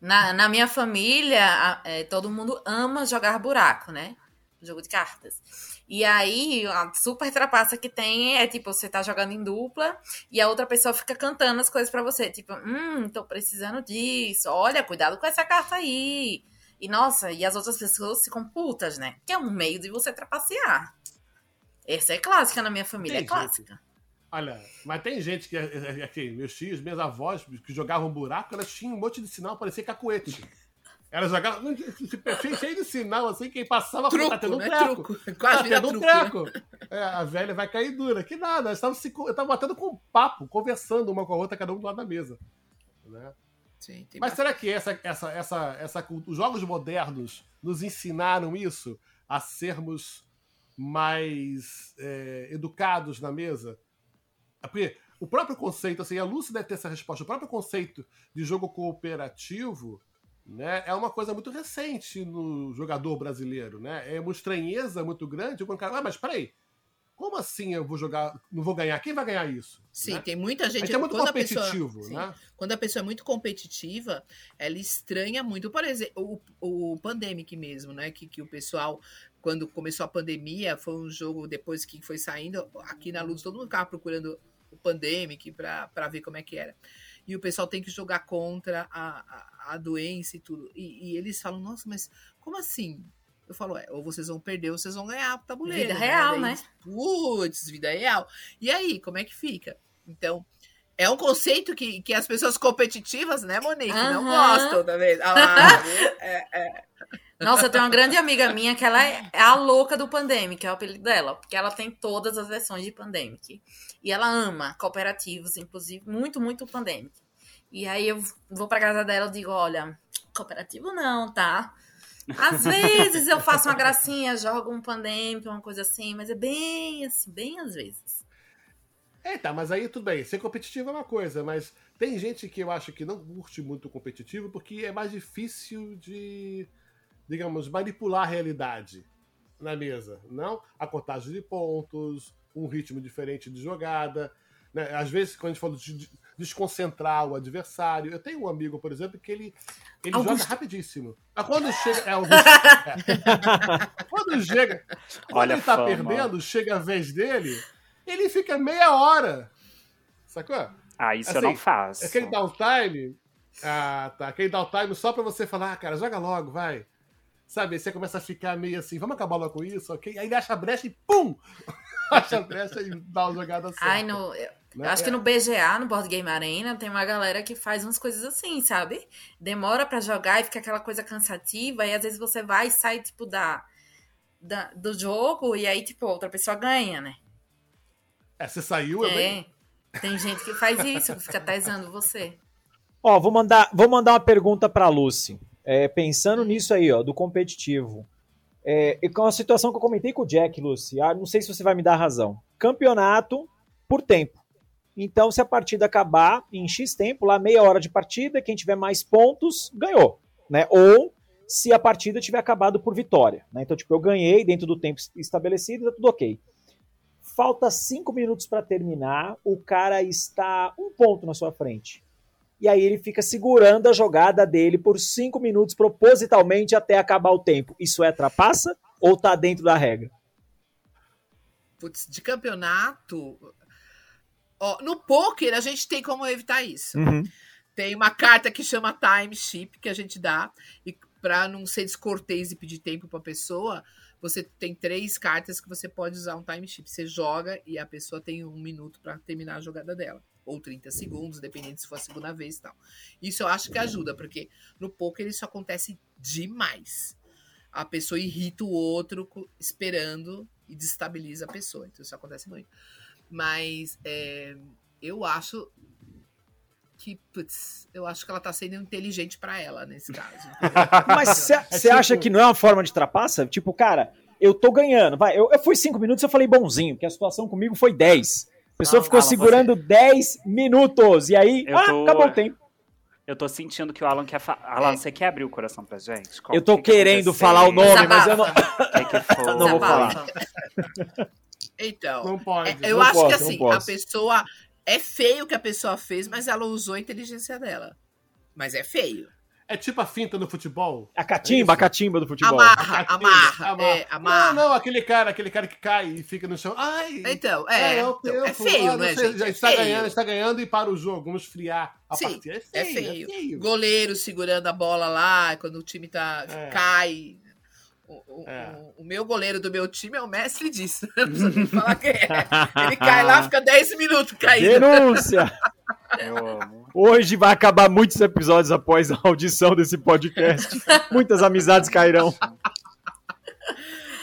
Na, na minha família, é, todo mundo ama jogar buraco, né? Jogo de cartas. E aí, a super trapaça que tem é tipo, você tá jogando em dupla e a outra pessoa fica cantando as coisas para você. Tipo, hum, tô precisando disso. Olha, cuidado com essa carta aí. E nossa, e as outras pessoas ficam putas, né? Que é um meio de você trapacear. Essa é clássica na minha família, é clássica. Olha, mas tem gente que, aqui, meus tios, minhas avós, que jogavam buraco, elas tinham um monte de sinal, parecia cacuete. Elas jogavam cheio, cheio de sinal, assim, quem passava truco, tá tendo um né? treco. Truco. <laughs> Quase tá tendo um treco. Né? É, a velha vai cair dura. Que nada, elas estavam, se, estavam batendo com um papo, conversando uma com a outra, cada um do lado da mesa. Né? Sim, Mas bastante. será que essa, essa, essa, essa, os jogos modernos nos ensinaram isso? A sermos mais é, educados na mesa? Porque o próprio conceito, assim, a Lúcia deve ter essa resposta, o próprio conceito de jogo cooperativo né, é uma coisa muito recente no jogador brasileiro, né? É uma estranheza muito grande. O cara, ah, mas peraí, como assim eu vou jogar, não vou ganhar? Quem vai ganhar isso? Sim, né? tem muita gente. é muito competitivo, pessoa, né? quando a pessoa é muito competitiva, ela estranha muito. Por exemplo, o, o Pandemic mesmo, né? Que, que o pessoal, quando começou a pandemia, foi um jogo depois que foi saindo, aqui na Luz, todo mundo ficava procurando o Pandemic para ver como é que era. E o pessoal tem que jogar contra a, a, a doença e tudo. E, e, eles falam, nossa, mas como assim? Eu falo, é, ou vocês vão perder ou vocês vão ganhar o tabuleiro. Vida né? real, né? Putz, vida real. E aí, como é que fica? Então, é um conceito que, que as pessoas competitivas, né, Monique, uhum. não gostam, tá vendo? Ah, <laughs> é, é. Nossa, eu tenho uma grande amiga minha que ela é a louca do Pandemic, é o apelido dela, porque ela tem todas as versões de Pandemic. E ela ama cooperativos, inclusive, muito, muito Pandemic. E aí eu vou pra casa dela e digo, olha, cooperativo não, tá? Às vezes eu faço uma gracinha, jogo um Pandemic, uma coisa assim, mas é bem assim, bem às vezes. É, tá, mas aí tudo bem, ser competitivo é uma coisa, mas tem gente que eu acho que não curte muito competitivo porque é mais difícil de digamos, manipular a realidade na mesa. Não a contagem de pontos, um ritmo diferente de jogada. Né? Às vezes, quando a gente fala de desconcentrar o adversário. Eu tenho um amigo, por exemplo, que ele, ele joga rapidíssimo. Mas quando chega. É, Augusto, é. <laughs> Quando chega. Quando Olha ele tá fama. perdendo, chega a vez dele, ele fica meia hora. Sacou? Ah, isso assim, eu não faço. Aquele downtime. Ah, tá. Aquele downtime só pra você falar, ah, cara, joga logo, vai. Sabe? Aí você começa a ficar meio assim, vamos acabar logo com isso, ok? Aí ele acha a brecha e pum! <laughs> acha a brecha e dá uma jogada certa. Ai, no, eu, né? acho que no BGA, no Board Game Arena, tem uma galera que faz umas coisas assim, sabe? Demora para jogar e fica aquela coisa cansativa, e às vezes você vai e sai, tipo, da, da do jogo, e aí, tipo, outra pessoa ganha, né? É, você saiu, é. Bem... Tem gente que faz isso, que fica tesando você. Ó, vou mandar, vou mandar uma pergunta pra Lucy. É, pensando nisso aí, ó, do competitivo. É, e com a situação que eu comentei com o Jack, Lucy, ah, não sei se você vai me dar razão. Campeonato por tempo. Então, se a partida acabar em X tempo, lá meia hora de partida, quem tiver mais pontos, ganhou. Né? Ou se a partida tiver acabado por vitória. Né? Então, tipo, eu ganhei dentro do tempo estabelecido, tá tudo ok. Falta cinco minutos para terminar, o cara está um ponto na sua frente. E aí ele fica segurando a jogada dele por cinco minutos propositalmente até acabar o tempo. Isso é trapaça ou tá dentro da regra? Putz, de campeonato. Ó, no poker a gente tem como evitar isso. Uhum. Tem uma carta que chama time chip que a gente dá e para não ser descortês e pedir tempo para a pessoa, você tem três cartas que você pode usar um time chip. Você joga e a pessoa tem um minuto para terminar a jogada dela. Ou 30 segundos, dependendo se for a segunda vez e tal. Isso eu acho que ajuda, porque no poker isso acontece demais. A pessoa irrita o outro esperando e destabiliza a pessoa. Então isso acontece muito. Mas é, eu acho que, putz, eu acho que ela tá sendo inteligente para ela nesse caso. <laughs> Mas você é tipo... acha que não é uma forma de trapaça? Tipo, cara, eu tô ganhando. Vai, eu, eu fui cinco minutos eu falei bonzinho, porque a situação comigo foi 10. A pessoa não, ficou Alan, segurando você... 10 minutos. E aí, ah, tô... acabou o tempo. Eu tô sentindo que o Alan quer falar. Alan, você quer abrir o coração pra gente? Qual, eu tô que querendo que falar o nome, mas eu não. Que que não vou falar. Então, não pode. eu não acho posso, que assim, a pessoa. É feio o que a pessoa fez, mas ela usou a inteligência dela. Mas é feio. É tipo a finta no futebol. A catimba, é a catimba do futebol. Amarra, amarra, amarra. É, amarra. Não, não, aquele cara, aquele cara que cai e fica no chão. Ai! Então, é. É, é, tempo, é feio, ah, né, gente? Já é está feio. ganhando, está ganhando e para o jogo. Vamos esfriar a Sim, partida. É feio, é feio. feio. Goleiro segurando a bola lá, quando o time tá, cai. O, o, o, o, meu goleiro do meu time é o mestre disso. <laughs> Não precisa nem falar quem é. Ele cai lá, fica 10 minutos caído. Denúncia! <laughs> Hoje vai acabar muitos episódios após a audição desse podcast. Muitas amizades cairão.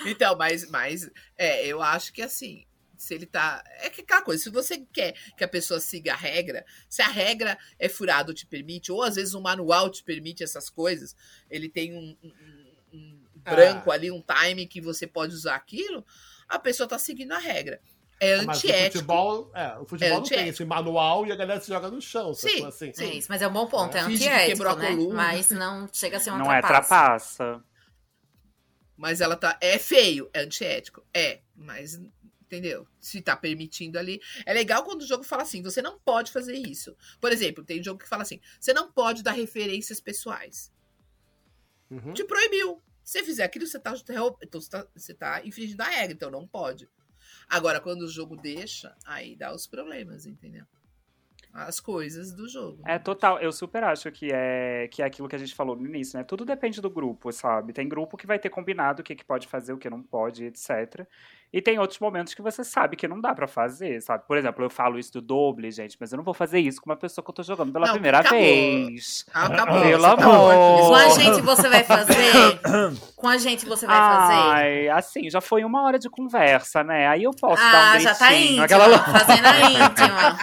Então, mas, mas é, eu acho que assim, se ele tá. É que aquela coisa, se você quer que a pessoa siga a regra, se a regra é furada ou te permite, ou às vezes o manual te permite essas coisas, ele tem um, um, um branco ah. ali, um time que você pode usar aquilo, a pessoa tá seguindo a regra. É antiético. Mas o futebol, é, o futebol é não tem esse manual e a galera se joga no chão. Sim, assim. sim. Isso, mas é um bom ponto, é, é antiético, né? Mas não chega a ser uma não trapaça. Não é trapaça. Mas ela tá... É feio, é antiético. É, mas... Entendeu? Se tá permitindo ali. É legal quando o jogo fala assim: você não pode fazer isso. Por exemplo, tem um jogo que fala assim: você não pode dar referências pessoais. Uhum. Te proibiu. Se você fizer aquilo, você tá, então você tá, você tá infringindo a regra, então não pode. Agora, quando o jogo deixa, aí dá os problemas, entendeu? As coisas do jogo. É total, eu super acho que é que é aquilo que a gente falou no início, né? Tudo depende do grupo, sabe? Tem grupo que vai ter combinado o que, que pode fazer, o que não pode, etc. E tem outros momentos que você sabe que não dá para fazer, sabe? Por exemplo, eu falo isso do doble, gente, mas eu não vou fazer isso com uma pessoa que eu tô jogando pela não, primeira acabou. vez. Acabou. Pelo tá amor. Com a gente você vai fazer? <coughs> Com a gente você vai fazer? Ai, assim, já foi uma hora de conversa, né? Aí eu posso ah, dar um já tá íntima, aquela... fazendo a íntima.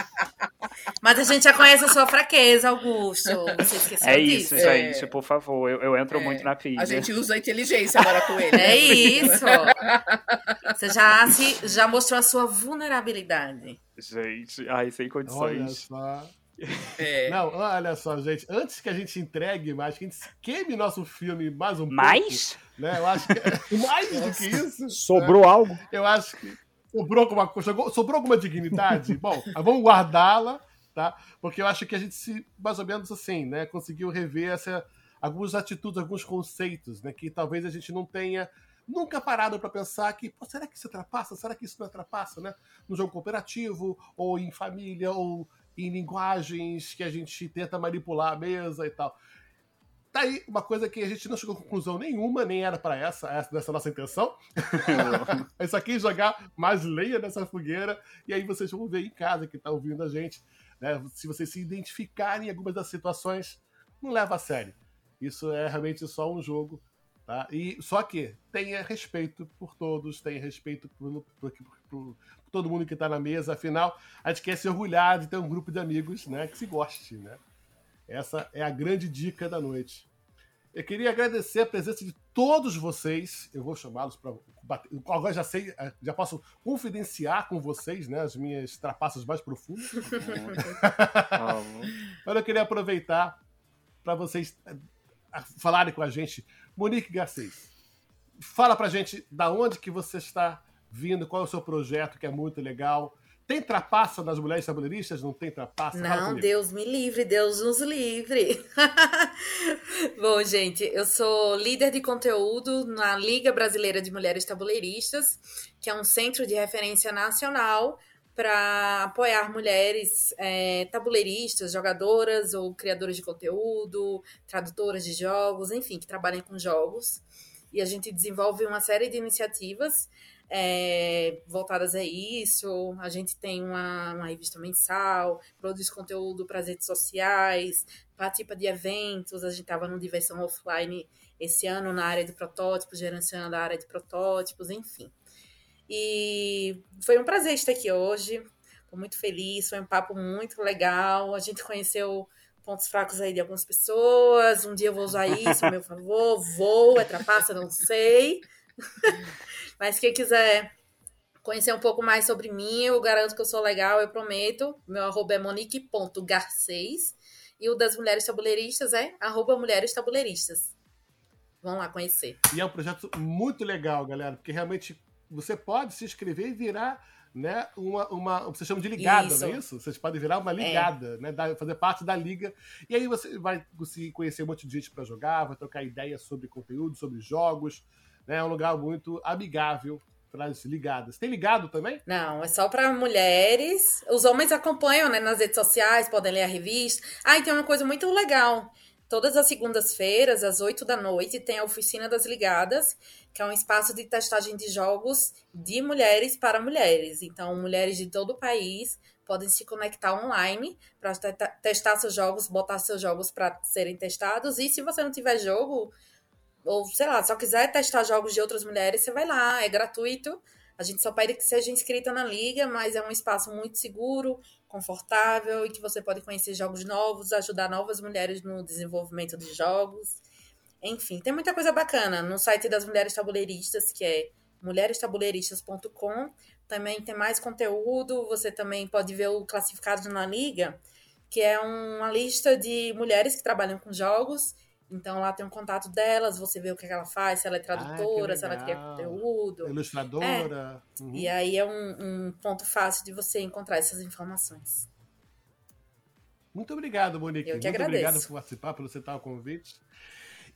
<laughs> Mas a gente já conhece a sua fraqueza, Augusto. Você esqueceu é disso. isso, gente, por favor. Eu, eu entro é. muito na pilha. A gente usa a inteligência agora com ele. É né? isso. Você já, se, já mostrou a sua vulnerabilidade. Gente, ai, sem condições. Olha só. É. Não, olha só, gente. Antes que a gente entregue mais, que a gente queime nosso filme mais um mais? pouco. Né? Eu acho que <laughs> mais do que isso. Sobrou né? algo? Eu acho que sobrou alguma coisa. Sobrou alguma dignidade? Bom, vamos guardá-la, tá? Porque eu acho que a gente se, mais ou menos assim, né, conseguiu rever essa, algumas atitudes, alguns conceitos, né, que talvez a gente não tenha nunca parado para pensar que, será que isso atrapassa? Será que isso não atrapassa, né? No jogo cooperativo, ou em família, ou em linguagens que a gente tenta manipular a mesa e tal. Tá aí uma coisa que a gente não chegou a conclusão nenhuma, nem era para essa, essa dessa nossa intenção. Isso aqui é jogar mais leia nessa fogueira, e aí vocês vão ver em casa que tá ouvindo a gente, né? Se vocês se identificarem em algumas das situações, não leva a sério. Isso é realmente só um jogo Tá? E, só que tenha respeito por todos, tenha respeito por, por, por, por todo mundo que está na mesa. Afinal, a gente quer se orgulhar de ter um grupo de amigos né, que se goste. Né? Essa é a grande dica da noite. Eu queria agradecer a presença de todos vocês. Eu vou chamá-los para bater. Agora já sei, já posso confidenciar com vocês né, as minhas trapaças mais profundas. Mas eu queria aproveitar para vocês falarem com a gente Monique Garcês, fala pra gente da onde que você está vindo, qual é o seu projeto, que é muito legal. Tem trapaça das mulheres tabuleiristas? Não tem trapaça? Não, Deus me livre, Deus nos livre. <laughs> Bom, gente, eu sou líder de conteúdo na Liga Brasileira de Mulheres Tabuleiristas, que é um centro de referência nacional para apoiar mulheres é, tabuleiristas, jogadoras ou criadoras de conteúdo, tradutoras de jogos, enfim, que trabalhem com jogos. E a gente desenvolve uma série de iniciativas é, voltadas a isso. A gente tem uma, uma revista mensal, produz conteúdo para as redes sociais, participa de eventos. A gente estava no Diversão Offline esse ano na área de protótipos, gerenciando a área de protótipos, enfim. E foi um prazer estar aqui hoje. Estou muito feliz, foi um papo muito legal. A gente conheceu pontos fracos aí de algumas pessoas. Um dia eu vou usar isso meu favor. Vou, é trapaça, não sei. Mas quem quiser conhecer um pouco mais sobre mim, eu garanto que eu sou legal, eu prometo. Meu arroba é monique.garcês. E o das mulheres tabuleiristas é arroba mulheres tabuleiristas. Vão lá conhecer. E é um projeto muito legal, galera, porque realmente você pode se inscrever e virar né, uma, uma, você chama de ligada, isso. não é isso? Vocês podem virar uma é. ligada, é. né, fazer parte da liga. E aí você vai conseguir conhecer um monte de gente para jogar, vai trocar ideias sobre conteúdo, sobre jogos. Né, é um lugar muito amigável para as ligadas. Tem ligado também? Não, é só para mulheres. Os homens acompanham né, nas redes sociais, podem ler a revista. Ah, e tem uma coisa muito legal. Todas as segundas-feiras, às 8 da noite, tem a Oficina das Ligadas, que é um espaço de testagem de jogos de mulheres para mulheres. Então, mulheres de todo o país podem se conectar online para testar seus jogos, botar seus jogos para serem testados. E se você não tiver jogo, ou sei lá, só quiser testar jogos de outras mulheres, você vai lá, é gratuito. A gente só pede que seja inscrita na liga, mas é um espaço muito seguro, confortável e que você pode conhecer jogos novos, ajudar novas mulheres no desenvolvimento de jogos. Enfim, tem muita coisa bacana no site das Mulheres Tabuleiristas, que é mulherestabuleiristas.com. Também tem mais conteúdo, você também pode ver o classificado na liga, que é uma lista de mulheres que trabalham com jogos então lá tem um contato delas, você vê o que ela faz, se ela é tradutora, se ela cria conteúdo. Ilustradora. É. Uhum. E aí é um, um, ponto fácil de você encontrar essas informações. Muito obrigado, Monique. Eu que Muito agradeço. obrigado por participar, por aceitar o convite.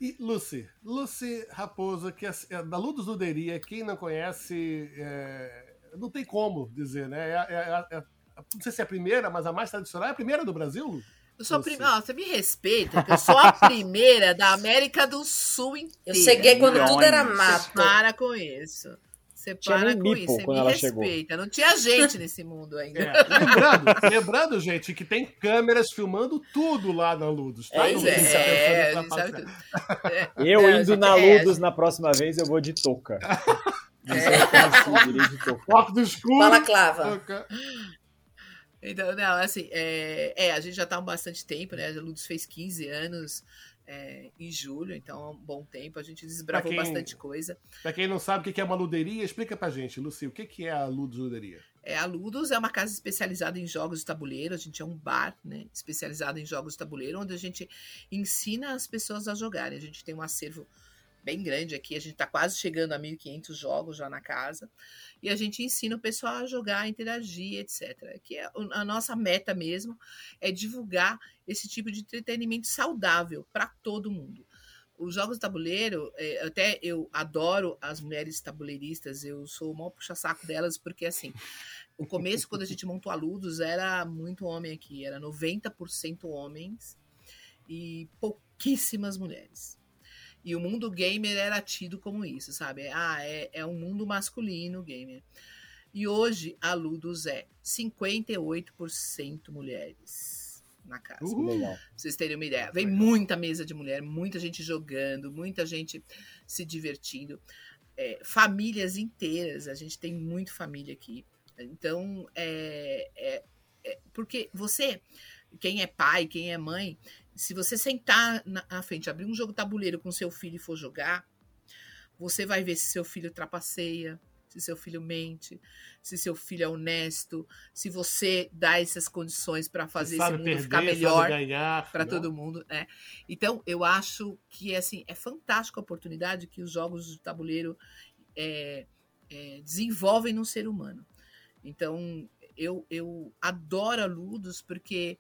E Lucy, Lucy Raposa, que é, é da Ludus Luderia, quem não conhece, é, não tem como dizer, né? É, é, é, não sei se é a primeira, mas a mais tradicional é a primeira do Brasil, Lu? Eu sou a primeira. Você me respeita, eu sou a primeira da América do Sul inteira. Eu cheguei quando Milhões. tudo era mato. Você para com isso. Você para com isso. Você me respeita. Chegou. Não tinha gente nesse mundo <laughs> ainda. É. Lembrando, lembrando, gente, que tem câmeras filmando tudo lá na Ludus. Tá? É, é, é, eu é, indo na Ludus na próxima vez, eu vou de touca. <laughs> É. Foco do escuro. Fala, Clava. Então, não, assim, é, é, a gente já tá há bastante tempo, né? A Ludus fez 15 anos é, em julho, então é um bom tempo. A gente desbravou quem, bastante coisa. Pra quem não sabe o que é uma luderia, explica pra gente, Luci, o que é a Ludus Luderia? É, a Ludus é uma casa especializada em jogos de tabuleiro, a gente é um bar, né, especializado em jogos de tabuleiro, onde a gente ensina as pessoas a jogarem. A gente tem um acervo bem grande aqui, a gente está quase chegando a 1.500 jogos já na casa, e a gente ensina o pessoal a jogar, a interagir, etc. Que é a nossa meta mesmo é divulgar esse tipo de entretenimento saudável para todo mundo. Os jogos de tabuleiro, é, até eu adoro as mulheres tabuleiristas, eu sou o maior puxa-saco delas, porque assim, o começo, quando a gente montou a Ludus, era muito homem aqui, era 90% homens e pouquíssimas mulheres. E o mundo gamer era tido como isso, sabe? Ah, é, é um mundo masculino gamer. E hoje a Ludus é 58% mulheres na casa. Uhum. Pra vocês terem uma ideia. Vem muita mesa de mulher, muita gente jogando, muita gente se divertindo. É, famílias inteiras, a gente tem muito família aqui. Então, é, é, é, porque você, quem é pai, quem é mãe, se você sentar na frente, abrir um jogo tabuleiro com seu filho e for jogar, você vai ver se seu filho trapaceia, se seu filho mente, se seu filho é honesto, se você dá essas condições para fazer esse mundo perder, ficar melhor para né? todo mundo, né? Então, eu acho que assim é fantástica a oportunidade que os jogos de tabuleiro é, é, desenvolvem no ser humano. Então, eu, eu adoro a Ludos porque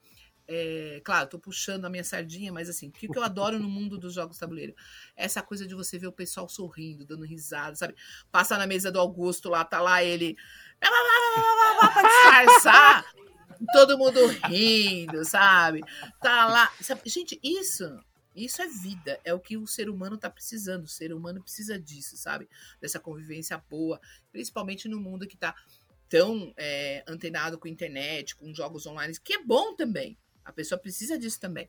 é, claro, tô puxando a minha sardinha, mas assim, o que, que eu adoro no mundo dos jogos tabuleiro? Essa coisa de você ver o pessoal sorrindo, dando risada, sabe? Passa na mesa do Augusto lá, tá lá ele. pra disfarçar. Todo mundo rindo, sabe? Tá lá. Sabe? Gente, isso. Isso é vida, é o que o ser humano tá precisando. O ser humano precisa disso, sabe? Dessa convivência boa, principalmente no mundo que tá tão é, antenado com internet, com jogos online, que é bom também. A pessoa precisa disso também.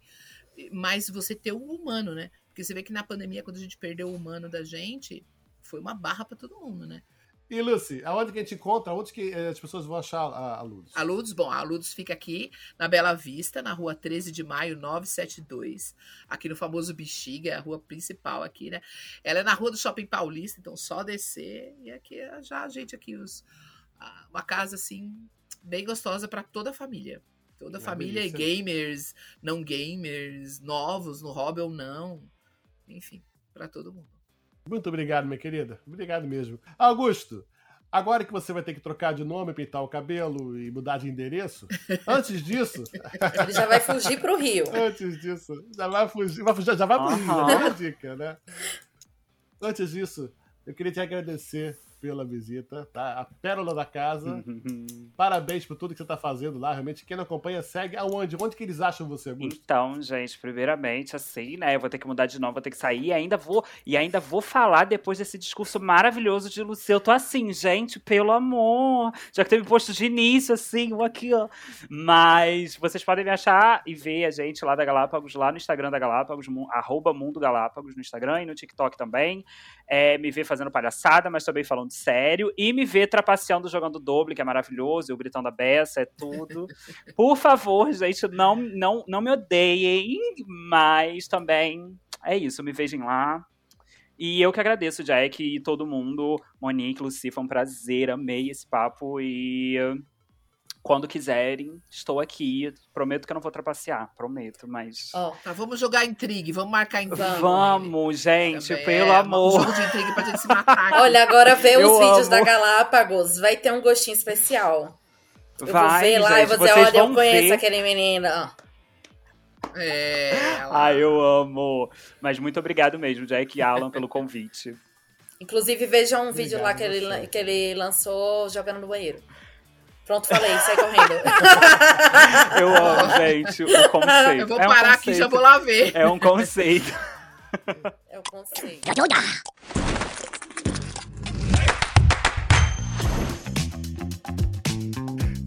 Mas você ter o humano, né? Porque você vê que na pandemia, quando a gente perdeu o humano da gente, foi uma barra para todo mundo, né? E, Lucy, aonde que a gente encontra? Onde que eh, as pessoas vão achar a, a Ludus? A Ludus, bom, a Ludus fica aqui na Bela Vista, na rua 13 de maio, 972. Aqui no famoso Bexiga, a rua principal aqui, né? Ela é na rua do Shopping Paulista, então só descer. E aqui é já a gente aqui, os, uma casa, assim, bem gostosa para toda a família. Toda a família, delícia. gamers, não gamers, novos no hobby ou não. Enfim, para todo mundo. Muito obrigado, minha querida. Obrigado mesmo. Augusto, agora que você vai ter que trocar de nome, pintar o cabelo e mudar de endereço, <laughs> antes disso. Ele já vai fugir pro Rio. <laughs> antes disso, já vai fugir. Vai fugir já vai pro uhum. Rio, é a dica, né? Antes disso, eu queria te agradecer pela visita, tá? A pérola da casa. Parabéns por tudo que você tá fazendo lá. Realmente, quem não acompanha, segue aonde? Onde que eles acham você, Augusto? Então, gente, primeiramente, assim, né? Eu vou ter que mudar de novo, vou ter que sair e ainda vou, e ainda vou falar depois desse discurso maravilhoso de Lucia. Eu tô assim, gente, pelo amor. Já que teve posto de início, assim, um aqui, ó. Mas vocês podem me achar e ver a gente lá da Galápagos, lá no Instagram da Galápagos, arroba Mundo Galápagos no Instagram e no TikTok também. É, me ver fazendo palhaçada, mas também falando sério e me ver trapaceando jogando doble, que é maravilhoso, e o Britão da Beça, é tudo. <laughs> Por favor, gente, não, não, não me odeiem, mas também é isso, me vejam lá. E eu que agradeço, Jack, e todo mundo, Monique, Lucy, foi um prazer, amei esse papo e quando quiserem, estou aqui. Prometo que eu não vou trapacear, prometo, mas. Oh, tá, vamos jogar intrigue, vamos marcar então. Vamos, gente, Também pelo é, amor. Um jogo de intrigue pra gente se matar. <laughs> Olha, agora vê os vídeos da Galápagos, vai ter um gostinho especial. Eu vai, vou ver lá gente, e vou dizer, olha, eu conheço ver. aquele menino. É. Ai, eu amo. Mas muito obrigado mesmo, Jack e Alan, pelo convite. Inclusive, vejam um vídeo lá que ele, que ele lançou jogando no banheiro. Pronto, falei, sai correndo. <laughs> Eu amo, gente, o conceito. Eu vou é parar um aqui e já vou lá ver. É um conceito. É o conceito. <laughs>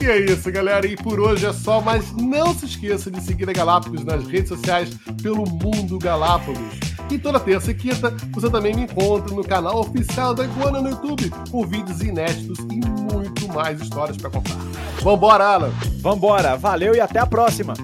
E é isso, galera. E por hoje é só, mas não se esqueça de seguir a Galápagos nas redes sociais pelo Mundo Galápagos. E toda terça e quinta você também me encontra no canal oficial da Iguana no YouTube, com vídeos inéditos e muito mais histórias para contar. Vambora, Alan! Vambora, valeu e até a próxima!